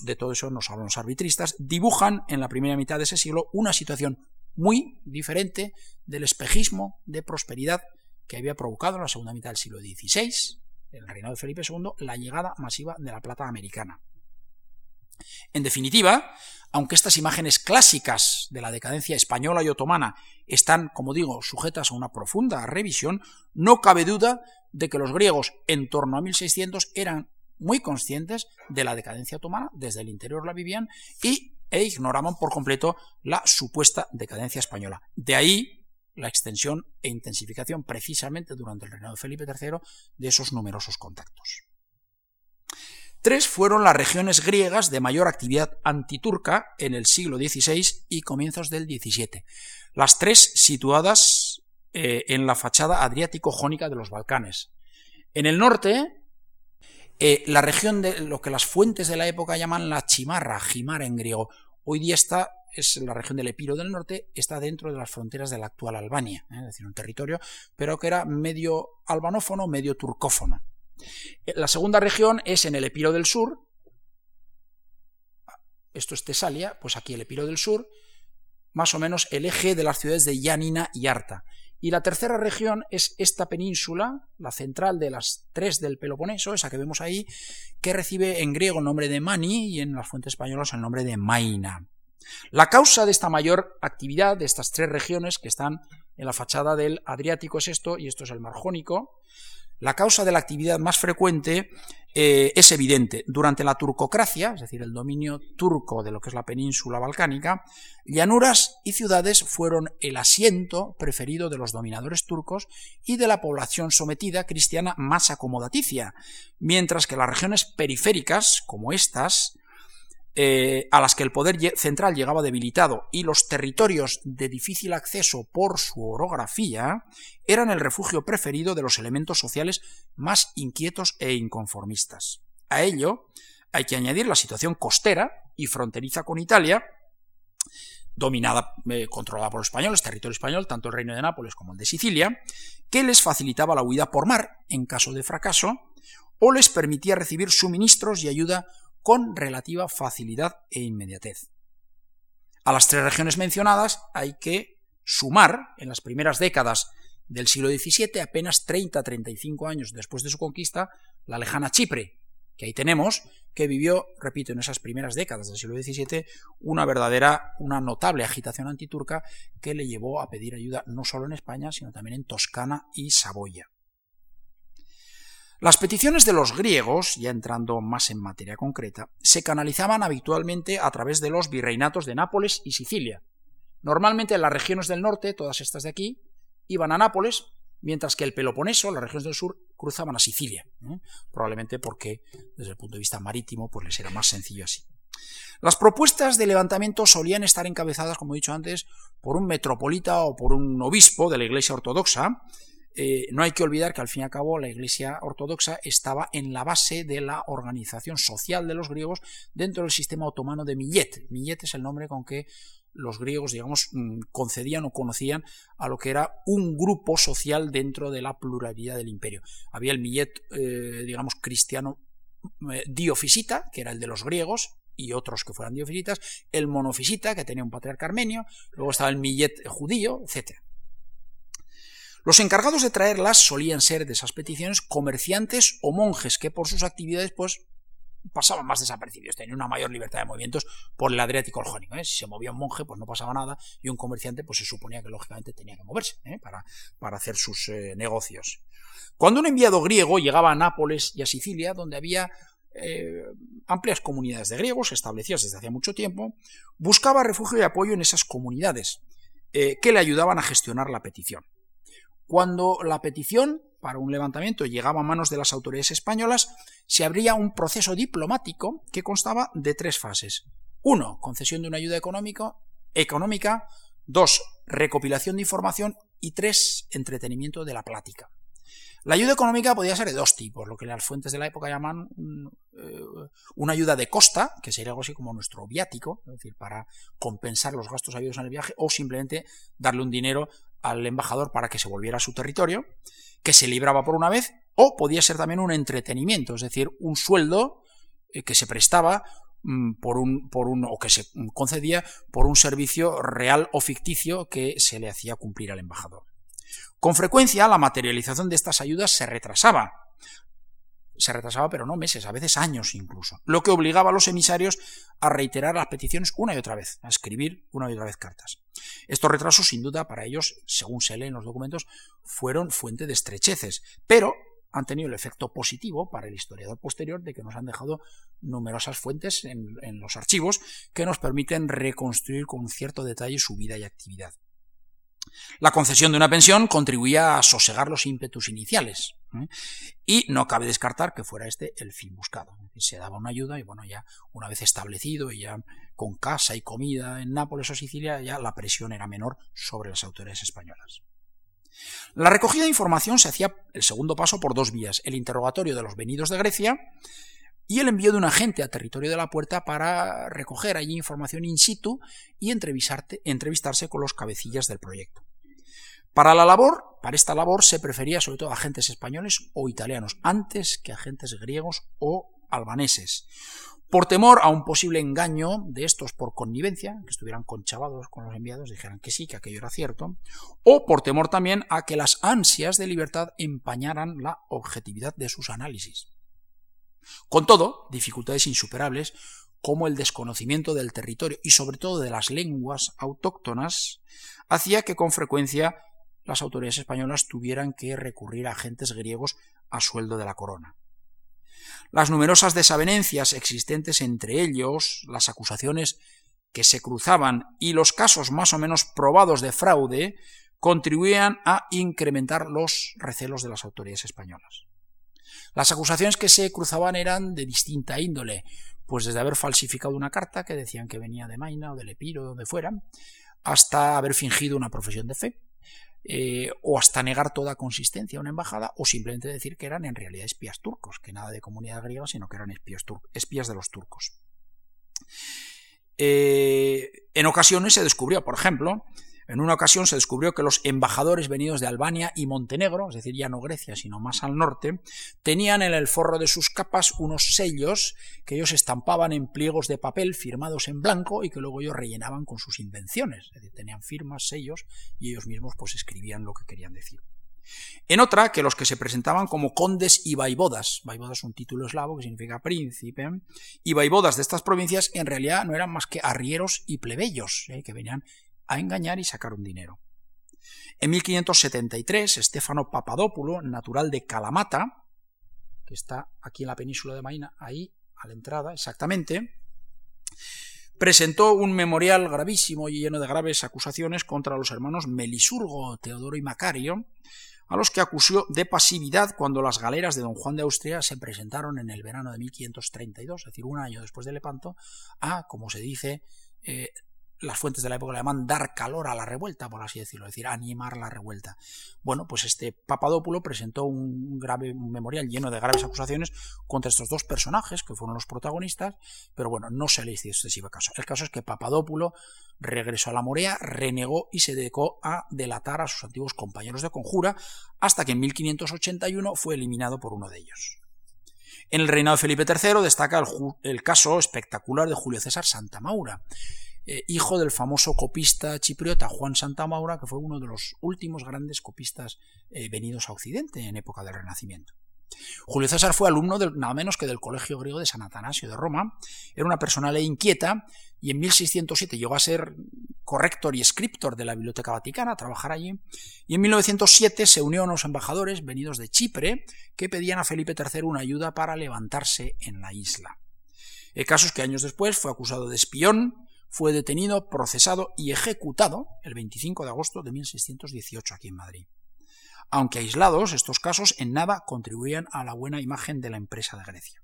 de todo eso nos hablan los arbitristas, dibujan en la primera mitad de ese siglo una situación muy diferente del espejismo de prosperidad que había provocado en la segunda mitad del siglo XVI, el reinado de Felipe II, la llegada masiva de la plata americana. En definitiva, aunque estas imágenes clásicas de la decadencia española y otomana están, como digo, sujetas a una profunda revisión, no cabe duda de que los griegos en torno a 1600 eran muy conscientes de la decadencia otomana, desde el interior la vivían y, e ignoraban por completo la supuesta decadencia española. De ahí la extensión e intensificación precisamente durante el reinado de Felipe III de esos numerosos contactos. Tres fueron las regiones griegas de mayor actividad antiturca en el siglo XVI y comienzos del XVII. Las tres situadas eh, en la fachada adriático-jónica de los Balcanes. En el norte, eh, la región de lo que las fuentes de la época llaman la Chimarra, Jimara en griego. Hoy día está, es la región del Epiro del norte, está dentro de las fronteras de la actual Albania, ¿eh? es decir, un territorio, pero que era medio albanófono, medio turcófono. La segunda región es en el Epiro del Sur. Esto es Tesalia, pues aquí el Epiro del Sur, más o menos el eje de las ciudades de Yanina y Arta. Y la tercera región es esta península, la central de las tres del Peloponeso, esa que vemos ahí, que recibe en griego el nombre de Mani y en las fuentes españolas el nombre de Maina. La causa de esta mayor actividad de estas tres regiones que están en la fachada del Adriático es esto, y esto es el Mar Jónico, la causa de la actividad más frecuente eh, es evidente. Durante la turcocracia, es decir, el dominio turco de lo que es la península balcánica, llanuras y ciudades fueron el asiento preferido de los dominadores turcos y de la población sometida cristiana más acomodaticia, mientras que las regiones periféricas, como estas, eh, a las que el poder central llegaba debilitado y los territorios de difícil acceso por su orografía eran el refugio preferido de los elementos sociales más inquietos e inconformistas. A ello hay que añadir la situación costera y fronteriza con Italia, dominada, eh, controlada por los españoles, territorio español, tanto el reino de Nápoles como el de Sicilia, que les facilitaba la huida por mar en caso de fracaso, o les permitía recibir suministros y ayuda con relativa facilidad e inmediatez. A las tres regiones mencionadas hay que sumar, en las primeras décadas del siglo XVII, apenas 30-35 años después de su conquista, la lejana Chipre, que ahí tenemos, que vivió, repito, en esas primeras décadas del siglo XVII, una verdadera, una notable agitación antiturca que le llevó a pedir ayuda no solo en España, sino también en Toscana y Saboya. Las peticiones de los griegos, ya entrando más en materia concreta, se canalizaban habitualmente a través de los virreinatos de Nápoles y Sicilia. Normalmente las regiones del norte, todas estas de aquí, iban a Nápoles, mientras que el Peloponeso, las regiones del sur, cruzaban a Sicilia, probablemente porque desde el punto de vista marítimo pues les era más sencillo así. Las propuestas de levantamiento solían estar encabezadas, como he dicho antes, por un metropolita o por un obispo de la Iglesia Ortodoxa. Eh, no hay que olvidar que al fin y al cabo la Iglesia Ortodoxa estaba en la base de la organización social de los griegos dentro del sistema otomano de Millet. Millet es el nombre con que los griegos, digamos, mm, concedían o conocían a lo que era un grupo social dentro de la pluralidad del imperio. Había el millet, eh, digamos, cristiano eh, diofisita, que era el de los griegos, y otros que fueran diofisitas, el monofisita, que tenía un patriarca armenio, luego estaba el millet judío, etc. Los encargados de traerlas solían ser de esas peticiones comerciantes o monjes que por sus actividades pues pasaban más desapercibidos, tenían una mayor libertad de movimientos por el Adriático Jónico. ¿eh? Si se movía un monje, pues no pasaba nada, y un comerciante, pues se suponía que lógicamente tenía que moverse ¿eh? para, para, hacer sus eh, negocios. Cuando un enviado griego llegaba a Nápoles y a Sicilia, donde había amplias comunidades de griegos establecidas desde hacía mucho tiempo, buscaba refugio y apoyo en esas comunidades que le ayudaban a gestionar la petición. Cuando la petición para un levantamiento llegaba a manos de las autoridades españolas, se abría un proceso diplomático que constaba de tres fases. Uno, concesión de una ayuda económica. económica dos, recopilación de información y tres, entretenimiento de la plática. La ayuda económica podía ser de dos tipos, lo que las fuentes de la época llaman eh, una ayuda de costa, que sería algo así como nuestro viático, es decir, para compensar los gastos habidos en el viaje, o simplemente darle un dinero al embajador para que se volviera a su territorio, que se libraba por una vez, o podía ser también un entretenimiento, es decir, un sueldo eh, que se prestaba mm, por un, por un, o que se concedía por un servicio real o ficticio que se le hacía cumplir al embajador. Con frecuencia la materialización de estas ayudas se retrasaba, se retrasaba pero no meses, a veces años incluso, lo que obligaba a los emisarios a reiterar las peticiones una y otra vez, a escribir una y otra vez cartas. Estos retrasos, sin duda, para ellos, según se lee en los documentos, fueron fuente de estrecheces, pero han tenido el efecto positivo para el historiador posterior de que nos han dejado numerosas fuentes en, en los archivos que nos permiten reconstruir con cierto detalle su vida y actividad. La concesión de una pensión contribuía a sosegar los ímpetus iniciales ¿eh? y no cabe descartar que fuera este el fin buscado. Se daba una ayuda y bueno, ya una vez establecido y ya con casa y comida en Nápoles o Sicilia, ya la presión era menor sobre las autoridades españolas. La recogida de información se hacía el segundo paso por dos vías, el interrogatorio de los venidos de Grecia y el envío de un agente a territorio de la puerta para recoger allí información in situ y entrevistarse con los cabecillas del proyecto. Para la labor, para esta labor se prefería sobre todo agentes españoles o italianos, antes que agentes griegos o albaneses. Por temor a un posible engaño de estos por connivencia, que estuvieran conchavados con los enviados, dijeran que sí, que aquello era cierto, o por temor también a que las ansias de libertad empañaran la objetividad de sus análisis. Con todo, dificultades insuperables, como el desconocimiento del territorio y sobre todo de las lenguas autóctonas, hacía que con frecuencia las autoridades españolas tuvieran que recurrir a agentes griegos a sueldo de la corona. Las numerosas desavenencias existentes entre ellos, las acusaciones que se cruzaban y los casos más o menos probados de fraude contribuían a incrementar los recelos de las autoridades españolas. Las acusaciones que se cruzaban eran de distinta índole, pues desde haber falsificado una carta que decían que venía de Maina o del Epiro o donde fuera, hasta haber fingido una profesión de fe, eh, o hasta negar toda consistencia a una embajada, o simplemente decir que eran en realidad espías turcos, que nada de comunidad griega, sino que eran espías, espías de los turcos. Eh, en ocasiones se descubrió, por ejemplo, en una ocasión se descubrió que los embajadores venidos de Albania y Montenegro, es decir, ya no Grecia, sino más al norte, tenían en el forro de sus capas unos sellos que ellos estampaban en pliegos de papel firmados en blanco y que luego ellos rellenaban con sus invenciones. Es decir, tenían firmas, sellos y ellos mismos pues escribían lo que querían decir. En otra, que los que se presentaban como condes y vaivodas, vaivodas es un título eslavo que significa príncipe, y vaivodas de estas provincias en realidad no eran más que arrieros y plebeyos, ¿eh? que venían a engañar y sacar un dinero. En 1573, Stefano Papadopoulo, natural de Kalamata, que está aquí en la península de Maina, ahí a la entrada exactamente, presentó un memorial gravísimo y lleno de graves acusaciones contra los hermanos Melisurgo, Teodoro y Macario, a los que acusó de pasividad cuando las galeras de don Juan de Austria se presentaron en el verano de 1532, es decir, un año después de Lepanto, a, como se dice, eh, las fuentes de la época le llaman dar calor a la revuelta, por así decirlo, es decir, animar la revuelta. Bueno, pues este Papadópulo presentó un grave memorial lleno de graves acusaciones contra estos dos personajes, que fueron los protagonistas, pero bueno, no se le hizo excesivo caso. El caso es que Papadópulo regresó a la Morea, renegó y se dedicó a delatar a sus antiguos compañeros de conjura, hasta que en 1581 fue eliminado por uno de ellos. En el reinado de Felipe III destaca el, el caso espectacular de Julio César Santa Maura, eh, hijo del famoso copista chipriota Juan Santa Maura, que fue uno de los últimos grandes copistas eh, venidos a Occidente en época del Renacimiento. Julio César fue alumno nada menos que del Colegio Griego de San Atanasio de Roma, era una persona inquieta y en 1607 llegó a ser corrector y escriptor de la Biblioteca Vaticana, a trabajar allí, y en 1907 se unió a unos embajadores venidos de Chipre que pedían a Felipe III una ayuda para levantarse en la isla. El caso es que años después fue acusado de espión, fue detenido, procesado y ejecutado el 25 de agosto de 1618 aquí en Madrid. Aunque aislados, estos casos en nada contribuían a la buena imagen de la empresa de Grecia.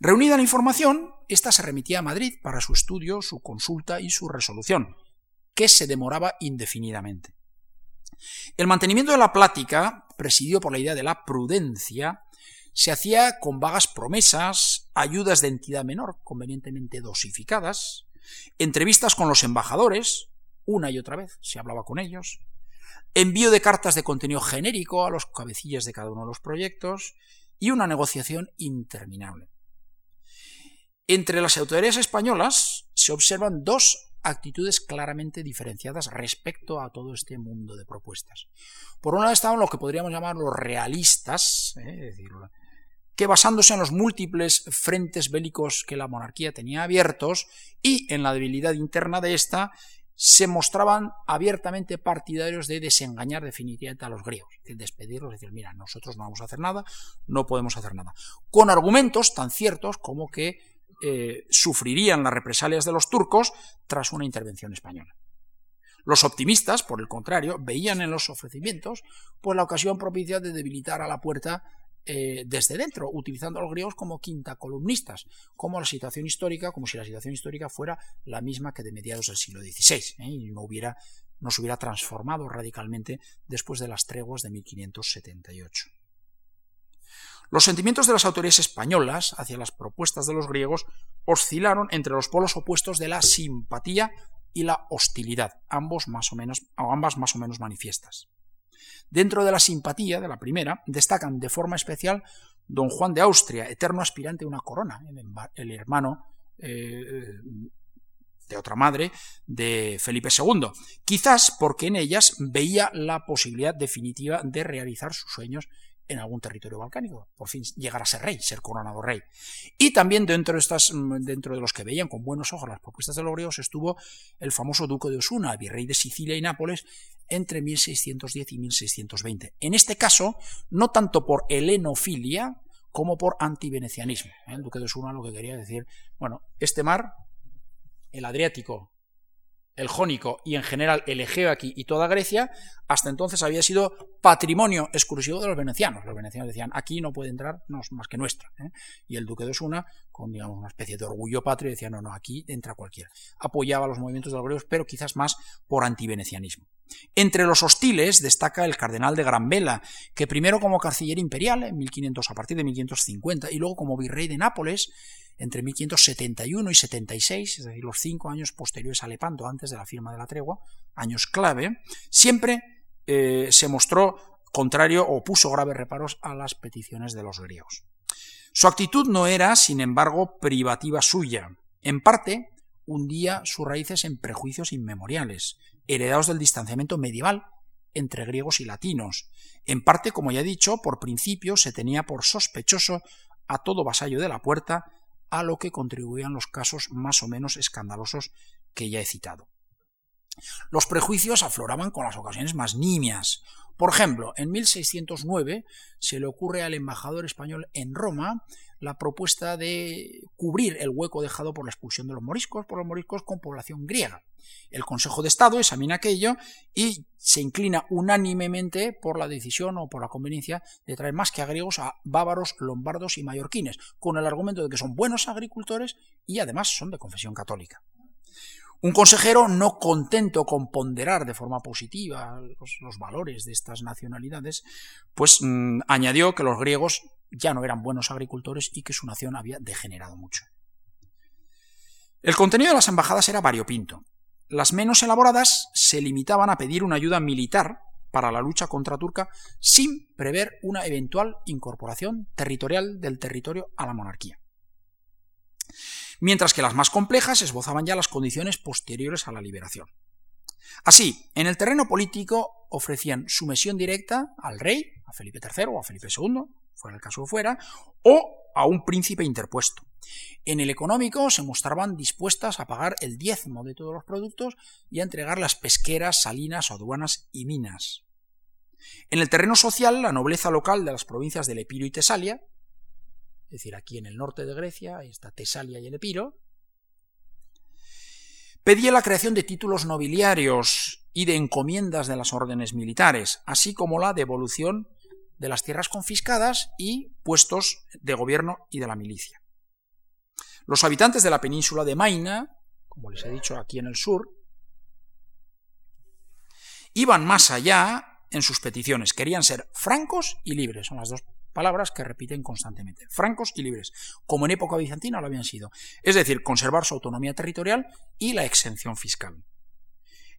Reunida la información, ésta se remitía a Madrid para su estudio, su consulta y su resolución, que se demoraba indefinidamente. El mantenimiento de la plática, presidido por la idea de la prudencia, se hacía con vagas promesas, ayudas de entidad menor convenientemente dosificadas, entrevistas con los embajadores, una y otra vez se hablaba con ellos, envío de cartas de contenido genérico a los cabecillas de cada uno de los proyectos y una negociación interminable. Entre las autoridades españolas se observan dos actitudes claramente diferenciadas respecto a todo este mundo de propuestas. Por un lado estaban lo que podríamos llamar los realistas, ¿eh? es decir, que basándose en los múltiples frentes bélicos que la monarquía tenía abiertos y en la debilidad interna de ésta, se mostraban abiertamente partidarios de desengañar definitivamente a los griegos, de despedirlos, decir, mira, nosotros no vamos a hacer nada, no podemos hacer nada, con argumentos tan ciertos como que eh, sufrirían las represalias de los turcos tras una intervención española. Los optimistas, por el contrario, veían en los ofrecimientos pues, la ocasión propicia de debilitar a la puerta eh, desde dentro, utilizando a los griegos como quinta columnistas, como la situación histórica, como si la situación histórica fuera la misma que de mediados del siglo XVI, ¿eh? y no, hubiera, no se hubiera transformado radicalmente después de las treguas de 1578. Los sentimientos de las autoridades españolas hacia las propuestas de los griegos oscilaron entre los polos opuestos de la simpatía y la hostilidad, ambos más o menos, ambas más o menos manifiestas. Dentro de la simpatía de la primera, destacan de forma especial don Juan de Austria, eterno aspirante a una corona, el hermano eh, de otra madre de Felipe II, quizás porque en ellas veía la posibilidad definitiva de realizar sus sueños en algún territorio balcánico, por fin llegar a ser rey, ser coronado rey. Y también dentro de, estas, mm, dentro de los que veían con buenos ojos las propuestas de los griegos estuvo el famoso duque de Osuna, virrey de Sicilia y Nápoles, entre 1610 y 1620. En este caso, no tanto por helenofilia como por antivenecianismo. ¿eh? El duque de Osuna lo que quería decir, bueno, este mar, el Adriático, el Jónico y en general el Egeo aquí y toda Grecia, hasta entonces había sido patrimonio exclusivo de los venecianos. Los venecianos decían, aquí no puede entrar no, más que nuestra. ¿eh? Y el duque de Osuna, con digamos, una especie de orgullo patrio, decía, no, no, aquí entra cualquiera. Apoyaba los movimientos de los griegos, pero quizás más por antivenecianismo. Entre los hostiles destaca el cardenal de Granvela, que primero como canciller imperial en 1500 a partir de 1550 y luego como virrey de Nápoles entre 1571 y 76, es decir, los cinco años posteriores a Lepanto, antes de la firma de la tregua, años clave, siempre eh, se mostró contrario o puso graves reparos a las peticiones de los griegos. Su actitud no era, sin embargo, privativa suya. En parte, hundía sus raíces en prejuicios inmemoriales, heredados del distanciamiento medieval entre griegos y latinos. En parte, como ya he dicho, por principio se tenía por sospechoso a todo vasallo de la puerta a lo que contribuían los casos más o menos escandalosos que ya he citado. Los prejuicios afloraban con las ocasiones más nimias. Por ejemplo, en 1609 se le ocurre al embajador español en Roma la propuesta de cubrir el hueco dejado por la expulsión de los moriscos por los moriscos con población griega. El Consejo de Estado examina aquello y se inclina unánimemente por la decisión o por la conveniencia de traer más que a griegos a bávaros, lombardos y mallorquines, con el argumento de que son buenos agricultores y además son de confesión católica. Un consejero no contento con ponderar de forma positiva los, valores de estas nacionalidades, pues mm, añadió que los griegos ya no eran buenos agricultores y que su nación había degenerado mucho. El contenido de las embajadas era variopinto. Las menos elaboradas se limitaban a pedir una ayuda militar para la lucha contra Turca sin prever una eventual incorporación territorial del territorio a la monarquía mientras que las más complejas esbozaban ya las condiciones posteriores a la liberación. Así, en el terreno político ofrecían sumisión directa al rey, a Felipe III o a Felipe II, fuera el caso fuera, o a un príncipe interpuesto. En el económico se mostraban dispuestas a pagar el diezmo de todos los productos y a entregar las pesqueras, salinas, aduanas y minas. En el terreno social, la nobleza local de las provincias del Epiro y Tesalia es decir, aquí en el norte de Grecia, ahí está Tesalia y el Epiro, pedía la creación de títulos nobiliarios y de encomiendas de las órdenes militares, así como la devolución de las tierras confiscadas y puestos de gobierno y de la milicia. Los habitantes de la península de Maina, como les he dicho aquí en el sur, iban más allá en sus peticiones, querían ser francos y libres, son las dos palabras que repiten constantemente, francos y libres, como en época bizantina lo habían sido, es decir, conservar su autonomía territorial y la exención fiscal.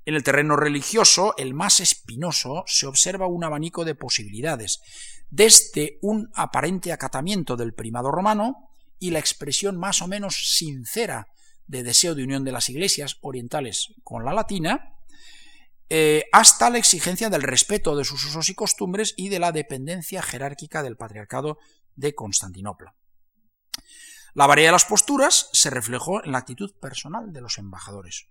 En el terreno religioso, el más espinoso, se observa un abanico de posibilidades, desde un aparente acatamiento del primado romano y la expresión más o menos sincera de deseo de unión de las iglesias orientales con la latina, eh, hasta la exigencia del respeto de sus usos y costumbres y de la dependencia jerárquica del patriarcado de Constantinopla. La variedad de las posturas se reflejó en la actitud personal de los embajadores.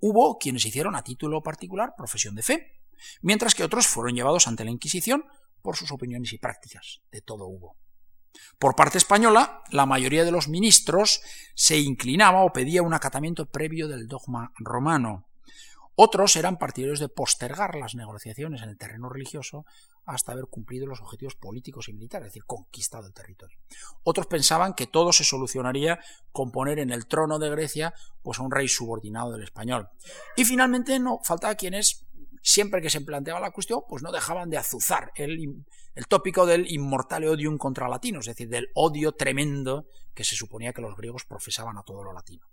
Hubo quienes hicieron a título particular profesión de fe, mientras que otros fueron llevados ante la Inquisición por sus opiniones y prácticas. De todo hubo. Por parte española, la mayoría de los ministros se inclinaba o pedía un acatamiento previo del dogma romano. Otros eran partidarios de postergar las negociaciones en el terreno religioso hasta haber cumplido los objetivos políticos y militares, es decir, conquistado el territorio. Otros pensaban que todo se solucionaría con poner en el trono de Grecia pues, a un rey subordinado del español. Y finalmente no faltaba quienes, siempre que se planteaba la cuestión, pues no dejaban de azuzar el, el tópico del inmortal odium contra latinos, es decir, del odio tremendo que se suponía que los griegos profesaban a todo lo latino.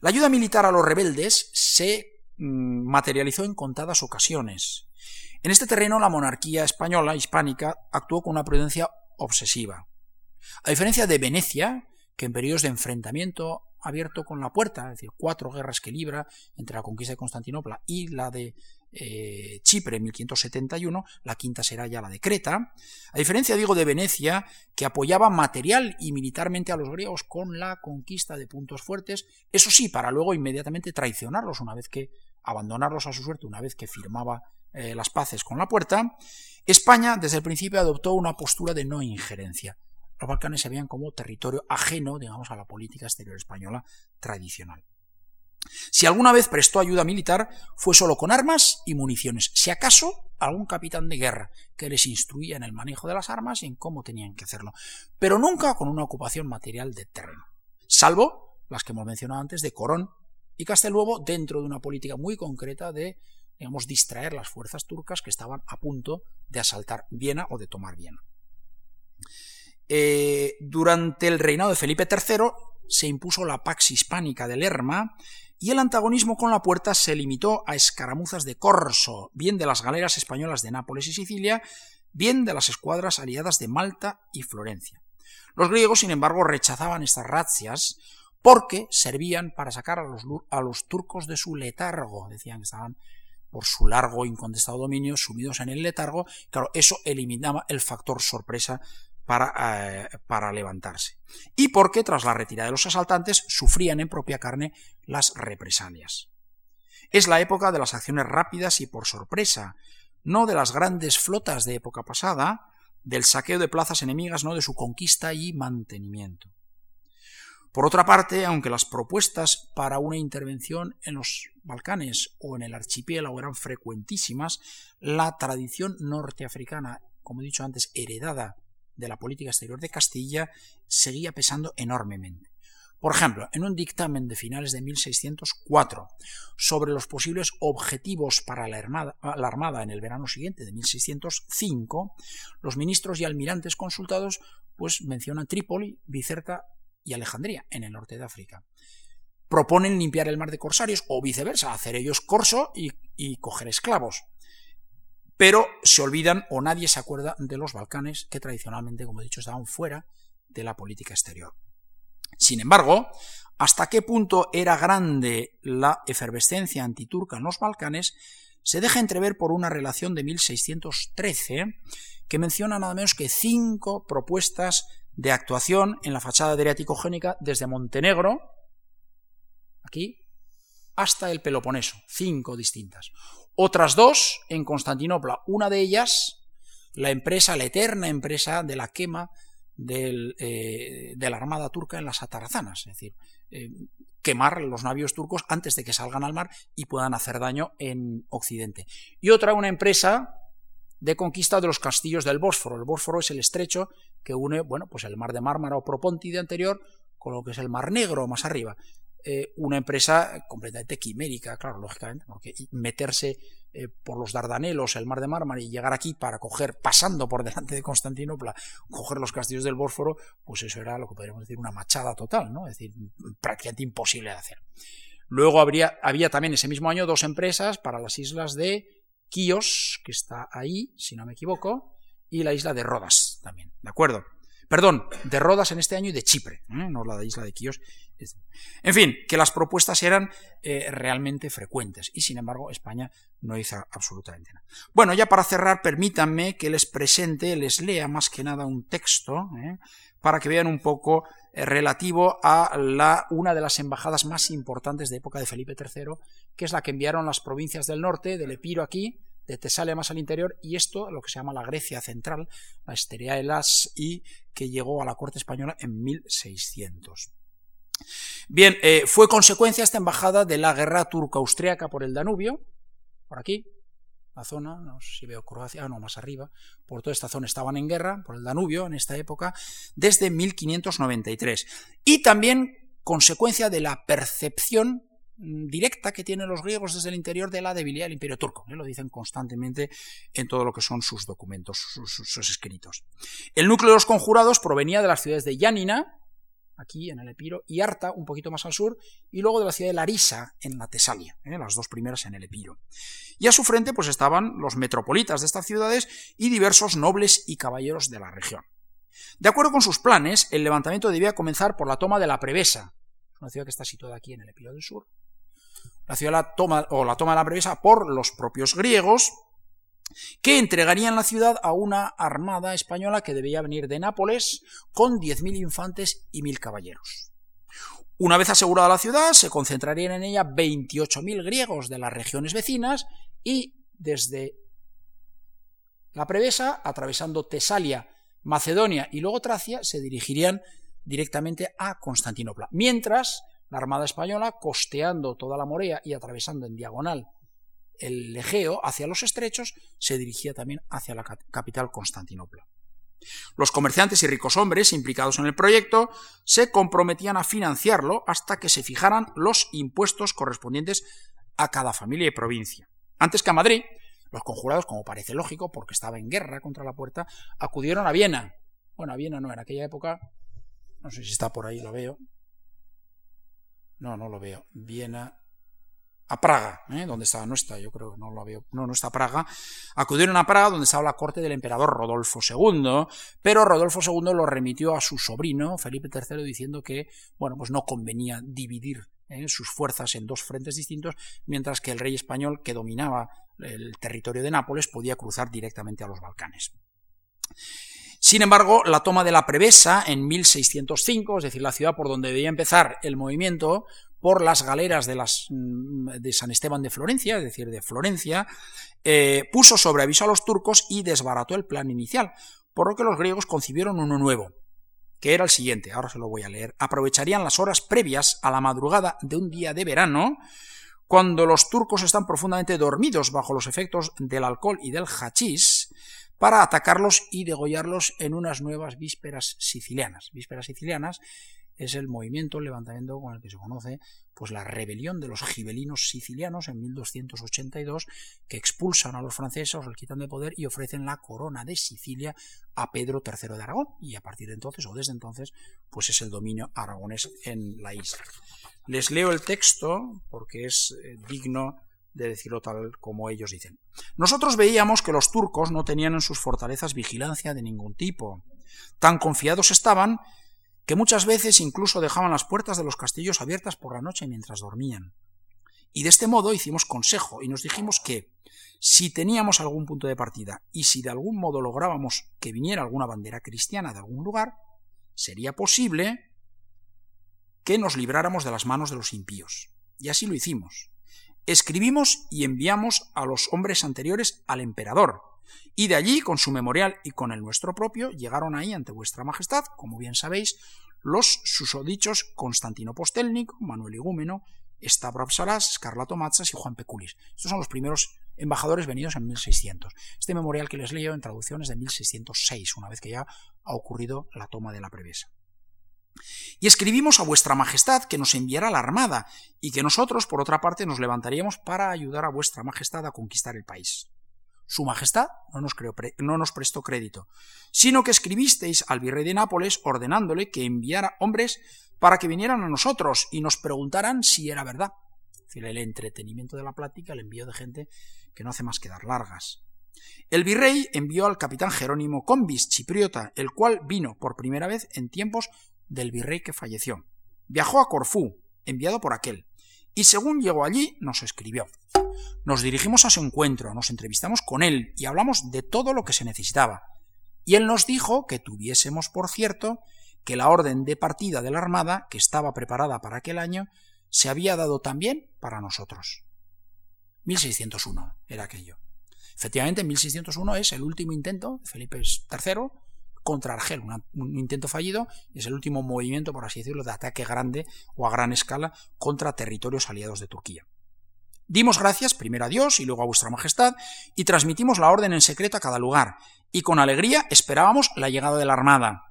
La ayuda militar a los rebeldes se mm, materializó en contadas ocasiones. En este terreno la monarquía española, hispánica, actuó con una prudencia obsesiva. A diferencia de Venecia, que en periodos de enfrentamiento abierto con la puerta, es decir, cuatro guerras que libra entre la conquista de Constantinopla y la de eh, Chipre en 1571, la quinta será ya la de Creta, a diferencia, digo, de Venecia, que apoyaba material y militarmente a los griegos con la conquista de puntos fuertes, eso sí, para luego inmediatamente traicionarlos una vez que abandonarlos a su suerte, una vez que firmaba eh, las paces con la puerta, España desde el principio adoptó una postura de no injerencia. Los Balcanes se veían como territorio ajeno, digamos, a la política exterior española tradicional. Si alguna vez prestó ayuda militar, fue solo con armas y municiones, si acaso algún capitán de guerra que les instruía en el manejo de las armas y en cómo tenían que hacerlo, pero nunca con una ocupación material de terreno, salvo las que hemos mencionado antes de Corón y Castelnuovo dentro de una política muy concreta de digamos, distraer las fuerzas turcas que estaban a punto de asaltar Viena o de tomar Viena. Eh, durante el reinado de Felipe III se impuso la Pax Hispánica de Lerma y el antagonismo con la puerta se limitó a escaramuzas de corso, bien de las galeras españolas de Nápoles y Sicilia, bien de las escuadras aliadas de Malta y Florencia. Los griegos, sin embargo, rechazaban estas razzias porque servían para sacar a los, a los turcos de su letargo, decían que estaban por su largo incontestado dominio sumidos en el letargo, claro, eso eliminaba el factor sorpresa para, eh, para, levantarse. Y porque tras la retirada de los asaltantes sufrían en propia carne las represalias. Es la época de las acciones rápidas y por sorpresa, no de las grandes flotas de época pasada, del saqueo de plazas enemigas, no de su conquista y mantenimiento. Por otra parte, aunque las propuestas para una intervención en los Balcanes o en el archipiélago eran frecuentísimas, la tradición norteafricana, como he dicho antes, heredada de la política exterior de Castilla, seguía pesando enormemente. Por ejemplo, en un dictamen de finales de 1604 sobre los posibles objetivos para la armada, en el verano siguiente de 1605, los ministros y almirantes consultados pues mencionan Trípoli, Bicerta y Alejandría, en el norte de África. Proponen limpiar el mar de corsarios o viceversa, hacer ellos corso y, y coger esclavos. Pero se olvidan o nadie se acuerda de los Balcanes, que tradicionalmente, como he dicho, estaban fuera de la política exterior. Sin embargo, hasta qué punto era grande la efervescencia antiturca en los Balcanes se deja entrever por una relación de 1613 que menciona nada menos que cinco propuestas de actuación en la fachada adriático-jónica desde Montenegro, aquí, hasta el Peloponeso, cinco distintas. Otras dos en Constantinopla, una de ellas, la empresa, la eterna empresa de la quema eh, de la armada turca en las atarazanas, es decir, eh, quemar los navios turcos antes de que salgan al mar y puedan hacer daño en Occidente. Y otra, una empresa de conquista de los castillos del Bósforo. El Bósforo es el estrecho que une, bueno, pues el mar de Mármara o Propóntide anterior con lo que es el mar Negro más arriba. Eh, una empresa completamente quimérica, claro, lógicamente, porque meterse eh, por los Dardanelos, el mar de Mármara y llegar aquí para coger, pasando por delante de Constantinopla, coger los castillos del Bósforo, pues eso era lo que podríamos decir una machada total, ¿no? Es decir, prácticamente imposible de hacer. Luego habría, había también ese mismo año dos empresas para las islas de Quíos, que está ahí, si no me equivoco, y la isla de Rodas también, ¿de acuerdo? Perdón, de Rodas en este año y de Chipre, ¿eh? no la de isla de Quíos. En fin, que las propuestas eran eh, realmente frecuentes y sin embargo España no hizo absolutamente nada. Bueno, ya para cerrar, permítanme que les presente, les lea más que nada un texto ¿eh? para que vean un poco relativo a la, una de las embajadas más importantes de época de Felipe III, que es la que enviaron las provincias del norte, del Epiro aquí, de Tesalia más al interior, y esto, lo que se llama la Grecia central, la Esterea Elas, y que llegó a la corte española en 1600. Bien, eh, fue consecuencia esta embajada de la guerra turco-austriaca por el Danubio, por aquí, la zona, no sé si veo Croacia, ah, no, más arriba, por toda esta zona estaban en guerra, por el Danubio en esta época, desde 1593. Y también consecuencia de la percepción directa que tienen los griegos desde el interior de la debilidad del imperio turco. ¿eh? Lo dicen constantemente en todo lo que son sus documentos, sus, escritos. El núcleo de los conjurados provenía de las ciudades de Yanina, aquí en el Epiro, y Arta, un poquito más al sur, y luego de la ciudad de Larisa, en la Tesalia, ¿eh? las dos primeras en el Epiro. Y a su frente pues estaban los metropolitas de estas ciudades y diversos nobles y caballeros de la región. De acuerdo con sus planes, el levantamiento debía comenzar por la toma de la Prevesa, una ciudad que está situada aquí en el Epiro del Sur, la ciudad la toma, o la toma de la prevesa por los propios griegos, que entregarían la ciudad a una armada española que debía venir de Nápoles con 10.000 infantes y 1.000 caballeros. Una vez asegurada la ciudad, se concentrarían en ella 28.000 griegos de las regiones vecinas y desde la Prevesa, atravesando Tesalia, Macedonia y luego Tracia, se dirigirían directamente a Constantinopla. Mientras la Armada Española, costeando toda la Morea y atravesando en diagonal el Egeo hacia los estrechos, se dirigía también hacia la capital Constantinopla. Los comerciantes y ricos hombres implicados en el proyecto se comprometían a financiarlo hasta que se fijaran los impuestos correspondientes a cada familia y provincia. Antes que a Madrid, los conjurados, como parece lógico, porque estaba en guerra contra la puerta, acudieron a Viena. Bueno, a Viena no, en aquella época, no sé si está por ahí, lo veo, no, no lo veo. Viena a Praga, ¿eh? donde estaba, no está, yo creo no lo veo, no, no está Praga, acudieron a Praga donde estaba la corte del emperador Rodolfo II, pero Rodolfo II lo remitió a su sobrino, Felipe III, diciendo que, bueno, pues no convenía dividir ¿eh? sus fuerzas en dos frentes distintos, mientras que el rey español que dominaba el territorio de Nápoles podía cruzar directamente a los Balcanes. Sin embargo, la toma de la Prevesa en 1605, es decir, la ciudad por donde debía empezar el movimiento, por las galeras de, las, mm, de San Esteban de Florencia, es decir, de Florencia, eh, puso sobre aviso a los turcos y desbarató el plan inicial, por lo que los griegos concibieron uno nuevo, que era el siguiente, ahora se lo voy a leer. Aprovecharían las horas previas a la madrugada de un día de verano, cuando los turcos están profundamente dormidos bajo los efectos del alcohol y del hachís, para atacarlos y degollarlos en unas nuevas vísperas sicilianas. Vísperas sicilianas es el movimiento, el levantamiento con el que se conoce pues la rebelión de los gibelinos sicilianos en 1282 que expulsan a los franceses, los quitan de poder y ofrecen la corona de Sicilia a Pedro III de Aragón y a partir de entonces o desde entonces pues es el dominio aragonés en la isla. Les leo el texto porque es eh, digno de decirlo tal como ellos dicen. Nosotros veíamos que los turcos no tenían en sus fortalezas vigilancia de ningún tipo. Tan confiados estaban que muchas veces incluso dejaban las puertas de los castillos abiertas por la noche mientras dormían. Y de este modo hicimos consejo y nos dijimos que, si teníamos algún punto de partida y si de algún modo lográbamos que viniera alguna bandera cristiana de algún lugar, sería posible que nos libráramos de las manos de los impíos. Y así lo hicimos. Escribimos y enviamos a los hombres anteriores al emperador, y de allí, con su memorial y con el nuestro propio, llegaron ahí ante vuestra majestad, como bien sabéis, los susodichos Constantino Postelnico, Manuel Igúmeno, Stavro Salas, Escarlato Matzas y Juan Peculis. Estos son los primeros embajadores venidos en 1600. Este memorial que les leo en traducción es de 1606, una vez que ya ha ocurrido la toma de la prevesa. Y escribimos a vuestra majestad que nos enviara la armada y que nosotros, por otra parte, nos levantaríamos para ayudar a vuestra majestad a conquistar el país. Su Majestad no nos, no nos, prestó crédito, sino que escribisteis al virrey de Nápoles ordenándole que enviara hombres para que vinieran a nosotros y nos preguntaran si era verdad. El entretenimiento de la plática, el envío de gente que no hace más que dar largas. El virrey envió al capitán Jerónimo Combis, chipriota, el cual vino por primera vez en tiempos del virrey que falleció. Viajó a Corfú, enviado por aquel, y según llegó allí nos escribió. Nos dirigimos a su encuentro, nos entrevistamos con él y hablamos de todo lo que se necesitaba. Y él nos dijo que tuviésemos por cierto que la orden de partida de la Armada, que estaba preparada para aquel año, se había dado también para nosotros. 1601 era aquello. Efectivamente, 1601 es el último intento de Felipe III contra Argel, un intento fallido, es el último movimiento, por así decirlo, de ataque grande o a gran escala contra territorios aliados de Turquía. Dimos gracias primero a Dios y luego a vuestra Majestad y transmitimos la orden en secreto a cada lugar, y con alegría esperábamos la llegada de la Armada.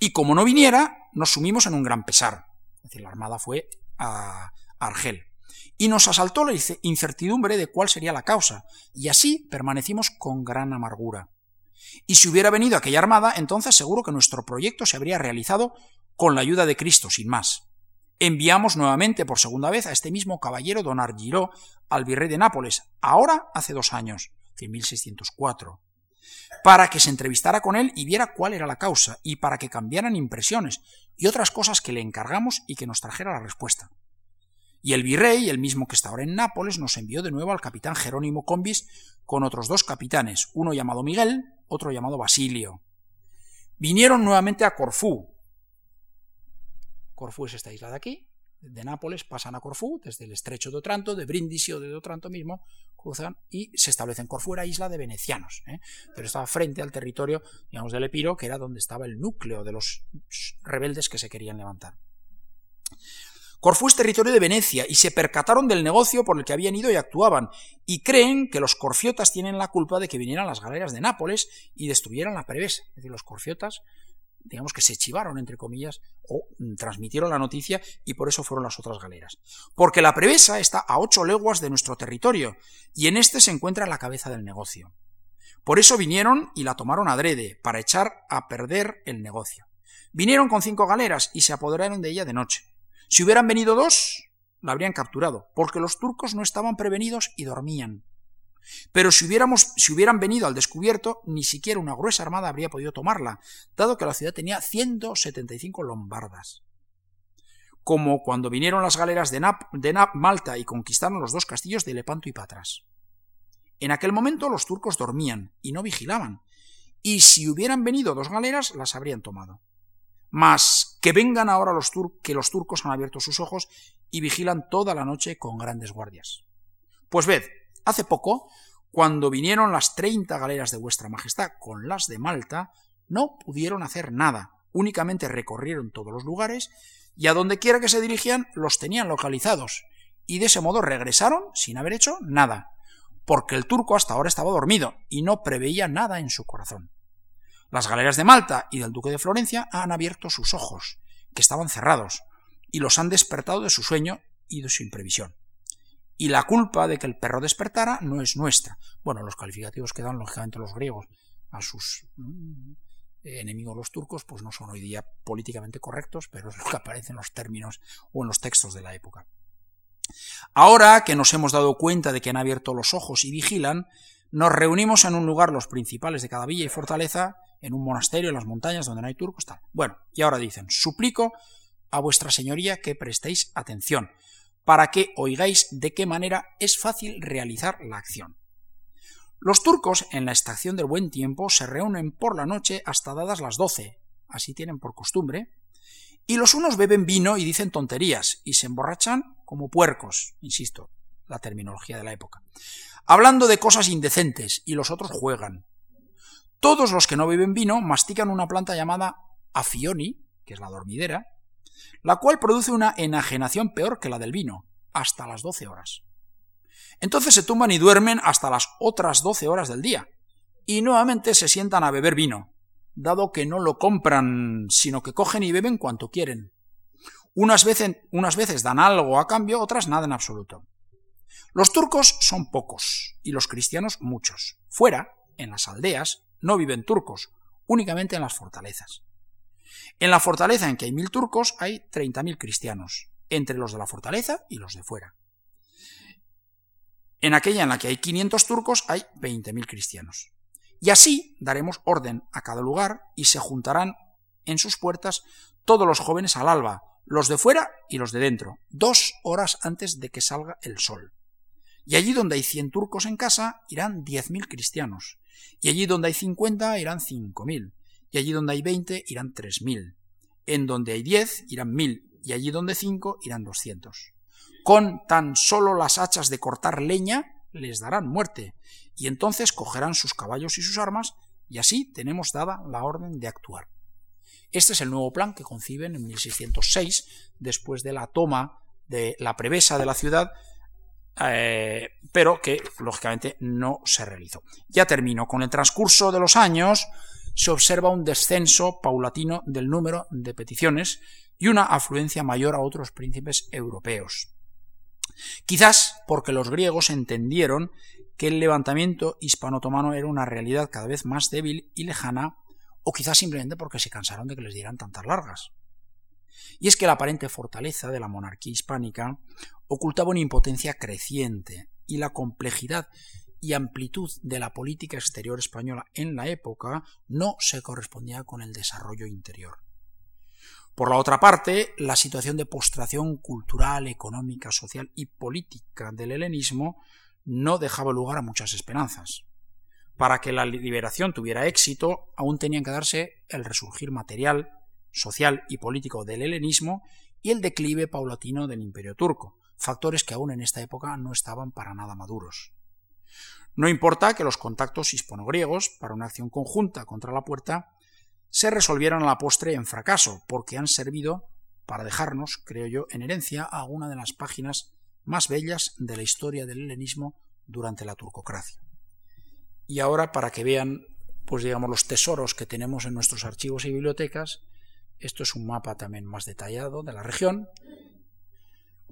Y como no viniera, nos sumimos en un gran pesar. Es decir, la Armada fue a Argel. Y nos asaltó la incertidumbre de cuál sería la causa, y así permanecimos con gran amargura. Y si hubiera venido aquella armada, entonces seguro que nuestro proyecto se habría realizado con la ayuda de Cristo, sin más enviamos nuevamente por segunda vez a este mismo caballero don Argiró al virrey de Nápoles, ahora hace dos años, en 1604, para que se entrevistara con él y viera cuál era la causa, y para que cambiaran impresiones y otras cosas que le encargamos y que nos trajera la respuesta. Y el virrey, el mismo que está ahora en Nápoles, nos envió de nuevo al capitán Jerónimo Combis con otros dos capitanes, uno llamado Miguel, otro llamado Basilio. Vinieron nuevamente a Corfú, Corfú es esta isla de aquí, de Nápoles pasan a Corfú, desde el estrecho de Otranto, de Brindisi o de Otranto mismo, cruzan y se establecen. Corfú era isla de venecianos, ¿eh? pero estaba frente al territorio, digamos, del Epiro, que era donde estaba el núcleo de los rebeldes que se querían levantar. Corfú es territorio de Venecia y se percataron del negocio por el que habían ido y actuaban, y creen que los corfiotas tienen la culpa de que vinieran las galeras de Nápoles y destruyeran la prevesa. Es decir, los corfiotas digamos que se chivaron, entre comillas, o mm, transmitieron la noticia y por eso fueron las otras galeras. Porque la prevesa está a ocho leguas de nuestro territorio y en este se encuentra la cabeza del negocio. Por eso vinieron y la tomaron adrede, para echar a perder el negocio. Vinieron con cinco galeras y se apoderaron de ella de noche. Si hubieran venido dos, la habrían capturado, porque los turcos no estaban prevenidos y dormían. Pero si, hubiéramos, si hubieran venido al descubierto, ni siquiera una gruesa armada habría podido tomarla, dado que la ciudad tenía 175 lombardas. Como cuando vinieron las galeras de, Nap, de Nap, Malta y conquistaron los dos castillos de Lepanto y Patras. En aquel momento los turcos dormían y no vigilaban, y si hubieran venido dos galeras las habrían tomado. Mas que vengan ahora los turcos, que los turcos han abierto sus ojos y vigilan toda la noche con grandes guardias. Pues ved, hace poco, cuando vinieron las treinta galeras de vuestra Majestad con las de Malta, no pudieron hacer nada, únicamente recorrieron todos los lugares y a donde quiera que se dirigían los tenían localizados, y de ese modo regresaron sin haber hecho nada, porque el turco hasta ahora estaba dormido y no preveía nada en su corazón. Las galeras de Malta y del duque de Florencia han abierto sus ojos, que estaban cerrados, y los han despertado de su sueño y de su imprevisión. Y la culpa de que el perro despertara no es nuestra. Bueno, los calificativos que dan lógicamente los griegos a sus mm, enemigos los turcos, pues no son hoy día políticamente correctos, pero es lo que aparece en los términos o en los textos de la época. Ahora que nos hemos dado cuenta de que han abierto los ojos y vigilan, nos reunimos en un lugar los principales de cada villa y fortaleza, en un monasterio en las montañas donde no hay turcos, tal. Bueno, y ahora dicen, suplico a vuestra señoría que prestéis atención, para que oigáis de qué manera es fácil realizar la acción. Los turcos en la estación del buen tiempo se reúnen por la noche hasta dadas las doce, así tienen por costumbre, y los unos beben vino y dicen tonterías, y se emborrachan como puercos, insisto, la terminología de la época, hablando de cosas indecentes, y los otros juegan. Todos los que no beben vino mastican una planta llamada afioni, que es la dormidera, la cual produce una enajenación peor que la del vino, hasta las doce horas. Entonces se tumban y duermen hasta las otras doce horas del día, y nuevamente se sientan a beber vino, dado que no lo compran, sino que cogen y beben cuanto quieren. Unas veces, unas veces dan algo a cambio, otras nada en absoluto. Los turcos son pocos, y los cristianos muchos. Fuera, en las aldeas, no viven turcos, únicamente en las fortalezas. En la fortaleza en que hay mil turcos hay treinta mil cristianos, entre los de la fortaleza y los de fuera. En aquella en la que hay 500 turcos hay 20.000 cristianos. Y así daremos orden a cada lugar y se juntarán en sus puertas todos los jóvenes al alba, los de fuera y los de dentro, dos horas antes de que salga el sol. Y allí donde hay 100 turcos en casa irán 10.000 cristianos, y allí donde hay 50 irán 5.000, y allí donde hay 20 irán 3.000, en donde hay 10 irán 1.000, y allí donde 5 irán 200 con tan solo las hachas de cortar leña les darán muerte, y entonces cogerán sus caballos y sus armas, y así tenemos dada la orden de actuar. Este es el nuevo plan que conciben en 1606, después de la toma de la prevesa de la ciudad, eh, pero que lógicamente no se realizó. Ya termino. Con el transcurso de los años se observa un descenso paulatino del número de peticiones y una afluencia mayor a otros príncipes europeos. Quizás porque los griegos entendieron que el levantamiento hispano-otomano era una realidad cada vez más débil y lejana, o quizás simplemente porque se cansaron de que les dieran tantas largas. Y es que la aparente fortaleza de la monarquía hispánica ocultaba una impotencia creciente, y la complejidad y amplitud de la política exterior española en la época no se correspondía con el desarrollo interior. Por la otra parte, la situación de postración cultural, económica, social y política del helenismo no dejaba lugar a muchas esperanzas. Para que la liberación tuviera éxito, aún tenían que darse el resurgir material, social y político del helenismo y el declive paulatino del imperio turco, factores que aún en esta época no estaban para nada maduros. No importa que los contactos hispano-griegos para una acción conjunta contra la puerta se resolvieron a la postre en fracaso, porque han servido para dejarnos, creo yo, en herencia a una de las páginas más bellas de la historia del helenismo durante la turcocracia. Y ahora, para que vean, pues digamos, los tesoros que tenemos en nuestros archivos y bibliotecas, esto es un mapa también más detallado de la región,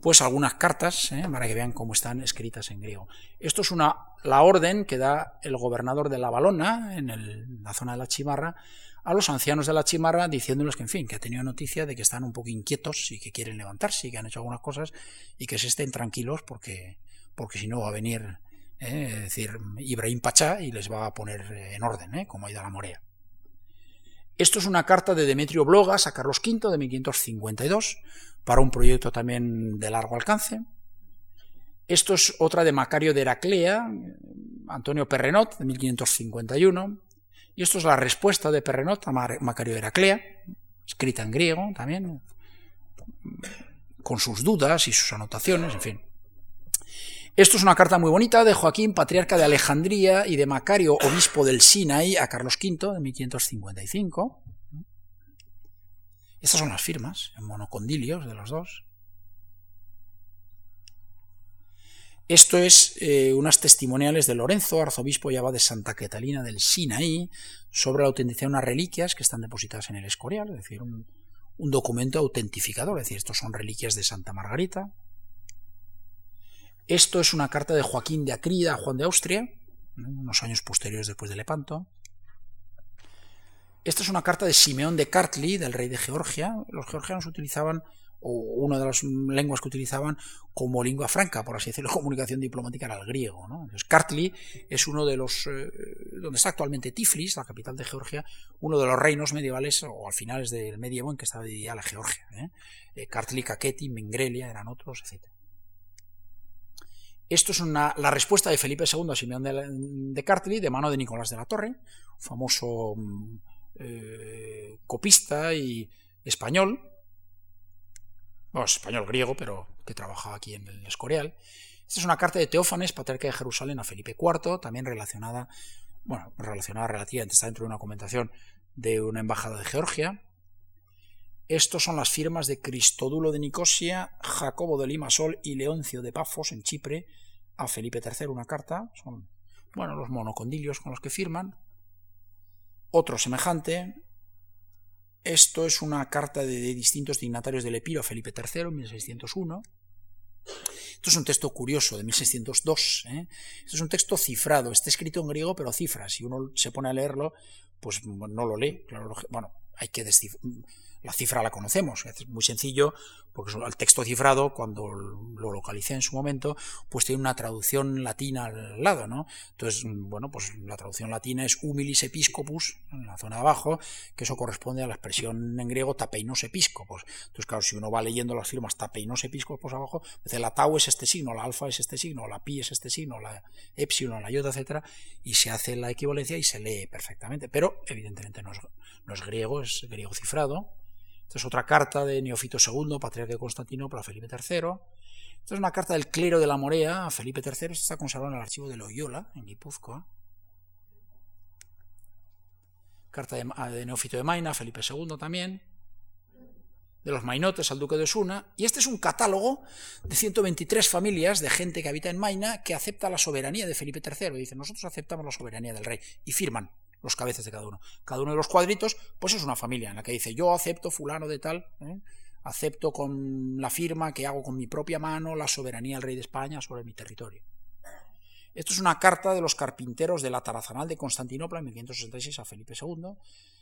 pues algunas cartas, ¿eh? para que vean cómo están escritas en griego. Esto es una, la orden que da el gobernador de la Balona, en la zona de la Chimarra, a los ancianos de la chimarra diciéndoles que, en fin, que ha tenido noticia de que están un poco inquietos y que quieren levantarse y que han hecho algunas cosas y que se estén tranquilos porque, porque si no va a venir, eh, es decir, Ibrahim Pachá y les va a poner en orden, eh, como ha ido la morea. Esto es una carta de Demetrio Blogas a Carlos V de 1552 para un proyecto también de largo alcance. Esto es otra de Macario de Heraclea, Antonio Perrenot, de 1551. Y esto es la respuesta de Perrenot a Macario Heraclea, escrita en griego también, con sus dudas y sus anotaciones, en fin. Esto es una carta muy bonita de Joaquín, patriarca de Alejandría, y de Macario, obispo del Sinaí, a Carlos V, de 1555. Estas son las firmas, en monocondilios de los dos. Esto es eh, unas testimoniales de Lorenzo, arzobispo y abad de Santa Catalina del Sinaí, sobre la autenticidad de unas reliquias que están depositadas en el Escorial, es decir, un, documento autentificador, es decir, estos son reliquias de Santa Margarita. Esto es una carta de Joaquín de Acrida a Juan de Austria, unos años posteriores después de Lepanto. Esta es una carta de Simeón de Kartli, del rey de Georgia. Los georgianos utilizaban, o una de las lenguas que utilizaban como lengua franca, por así decirlo, comunicación diplomática era el griego. Entonces, Kartli es uno de los, eh, donde está actualmente Tiflis, la capital de Georgia, uno de los reinos medievales, o al finales del medievo, en que estaba dividida la Georgia. ¿eh? eh Kartli, eran otros, etc. Esto es una, la respuesta de Felipe II a Simeón de, de de mano de Nicolás de la Torre, famoso mm, eh, copista y español, español griego, pero que trabajaba aquí en el Escorial. Esta es una carta de Teófanes, patriarca de Jerusalén, a Felipe IV, también relacionada, bueno, relacionada relativamente, está dentro de una documentación de una embajada de Georgia. Estos son las firmas de Cristodulo de Nicosia, Jacobo de Limasol y Leoncio de Pafos en Chipre a Felipe III una carta. Son bueno, los monocondilios con los que firman. Otro semejante. Esto es una carta de, distintos dignatarios del Epiro a Felipe III en 1601. Esto es un texto curioso de 1602. ¿eh? Esto es un texto cifrado, está escrito en griego, pero cifra. Si uno se pone a leerlo, pues no lo lee. Claro, bueno, hay que la cifra la conocemos, es muy sencillo, porque el texto cifrado, cuando lo localicé en su momento, pues tiene una traducción latina al lado, ¿no? Entonces, bueno, pues la traducción latina es humilis episcopus, en la zona de abajo, que eso corresponde a la expresión en griego tapeinos episcopos. Entonces, claro, si uno va leyendo las firmas tapeinos episcopos abajo, dice la tau es este signo, la alfa es este signo, la pi es este signo, la epsilon, la iota, etcétera, y se hace la equivalencia y se lee perfectamente. Pero, evidentemente, no es, no es griego, es griego cifrado. Esta es otra carta de Neofito II, patriarca de Constantinopla, Felipe III. Esta es una carta del clero de la Morea a Felipe III. Esta está conservada en el archivo de Loyola, en Guipúzcoa. Carta de, Neofito de Maina, Felipe II también. De los mainotes al duque de Osuna. Y este es un catálogo de 123 familias de gente que habita en Maina que acepta la soberanía de Felipe III. Dice, nosotros aceptamos la soberanía del rey. Y firman los cabezas de cada uno. Cada uno de los cuadritos, pues es una familia en la que dice yo acepto fulano de tal, ¿eh? acepto con la firma que hago con mi propia mano la soberanía del rey de España sobre mi territorio. Esto es una carta de los carpinteros de la Tarazanal de Constantinopla en 1566 a Felipe II.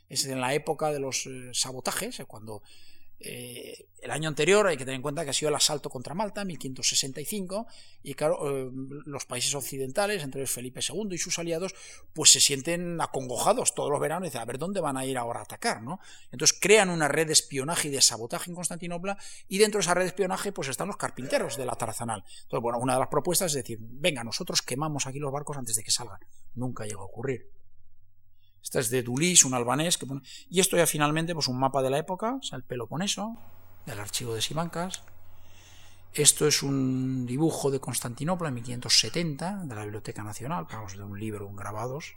Es en la época de los eh, sabotajes, cuando eh, el año anterior hay que tener en cuenta que ha sido el asalto contra Malta, 1565, y claro, eh, los países occidentales, entre Felipe II y sus aliados, pues se sienten acongojados todos los veranos y dicen, a ver dónde van a ir ahora a atacar, ¿no? Entonces crean una red de espionaje y de sabotaje en Constantinopla, y dentro de esa red de espionaje, pues están los carpinteros de la Tarazanal. Entonces, bueno, una de las propuestas es decir, venga, nosotros quemamos aquí los barcos antes de que salgan. Nunca llegó a ocurrir. Esta es de Dulis, un albanés. Y esto ya finalmente, pues un mapa de la época, o sea, el Peloponeso, del archivo de Simancas. Esto es un dibujo de Constantinopla en 1570, de la Biblioteca Nacional, vamos, de un libro, un grabados.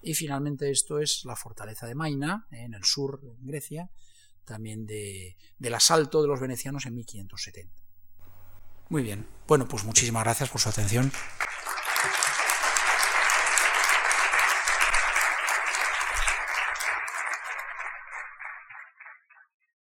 Y finalmente esto es la fortaleza de Maina, en el sur de Grecia, también de, del asalto de los venecianos en 1570. Muy bien, bueno, pues muchísimas gracias por su atención.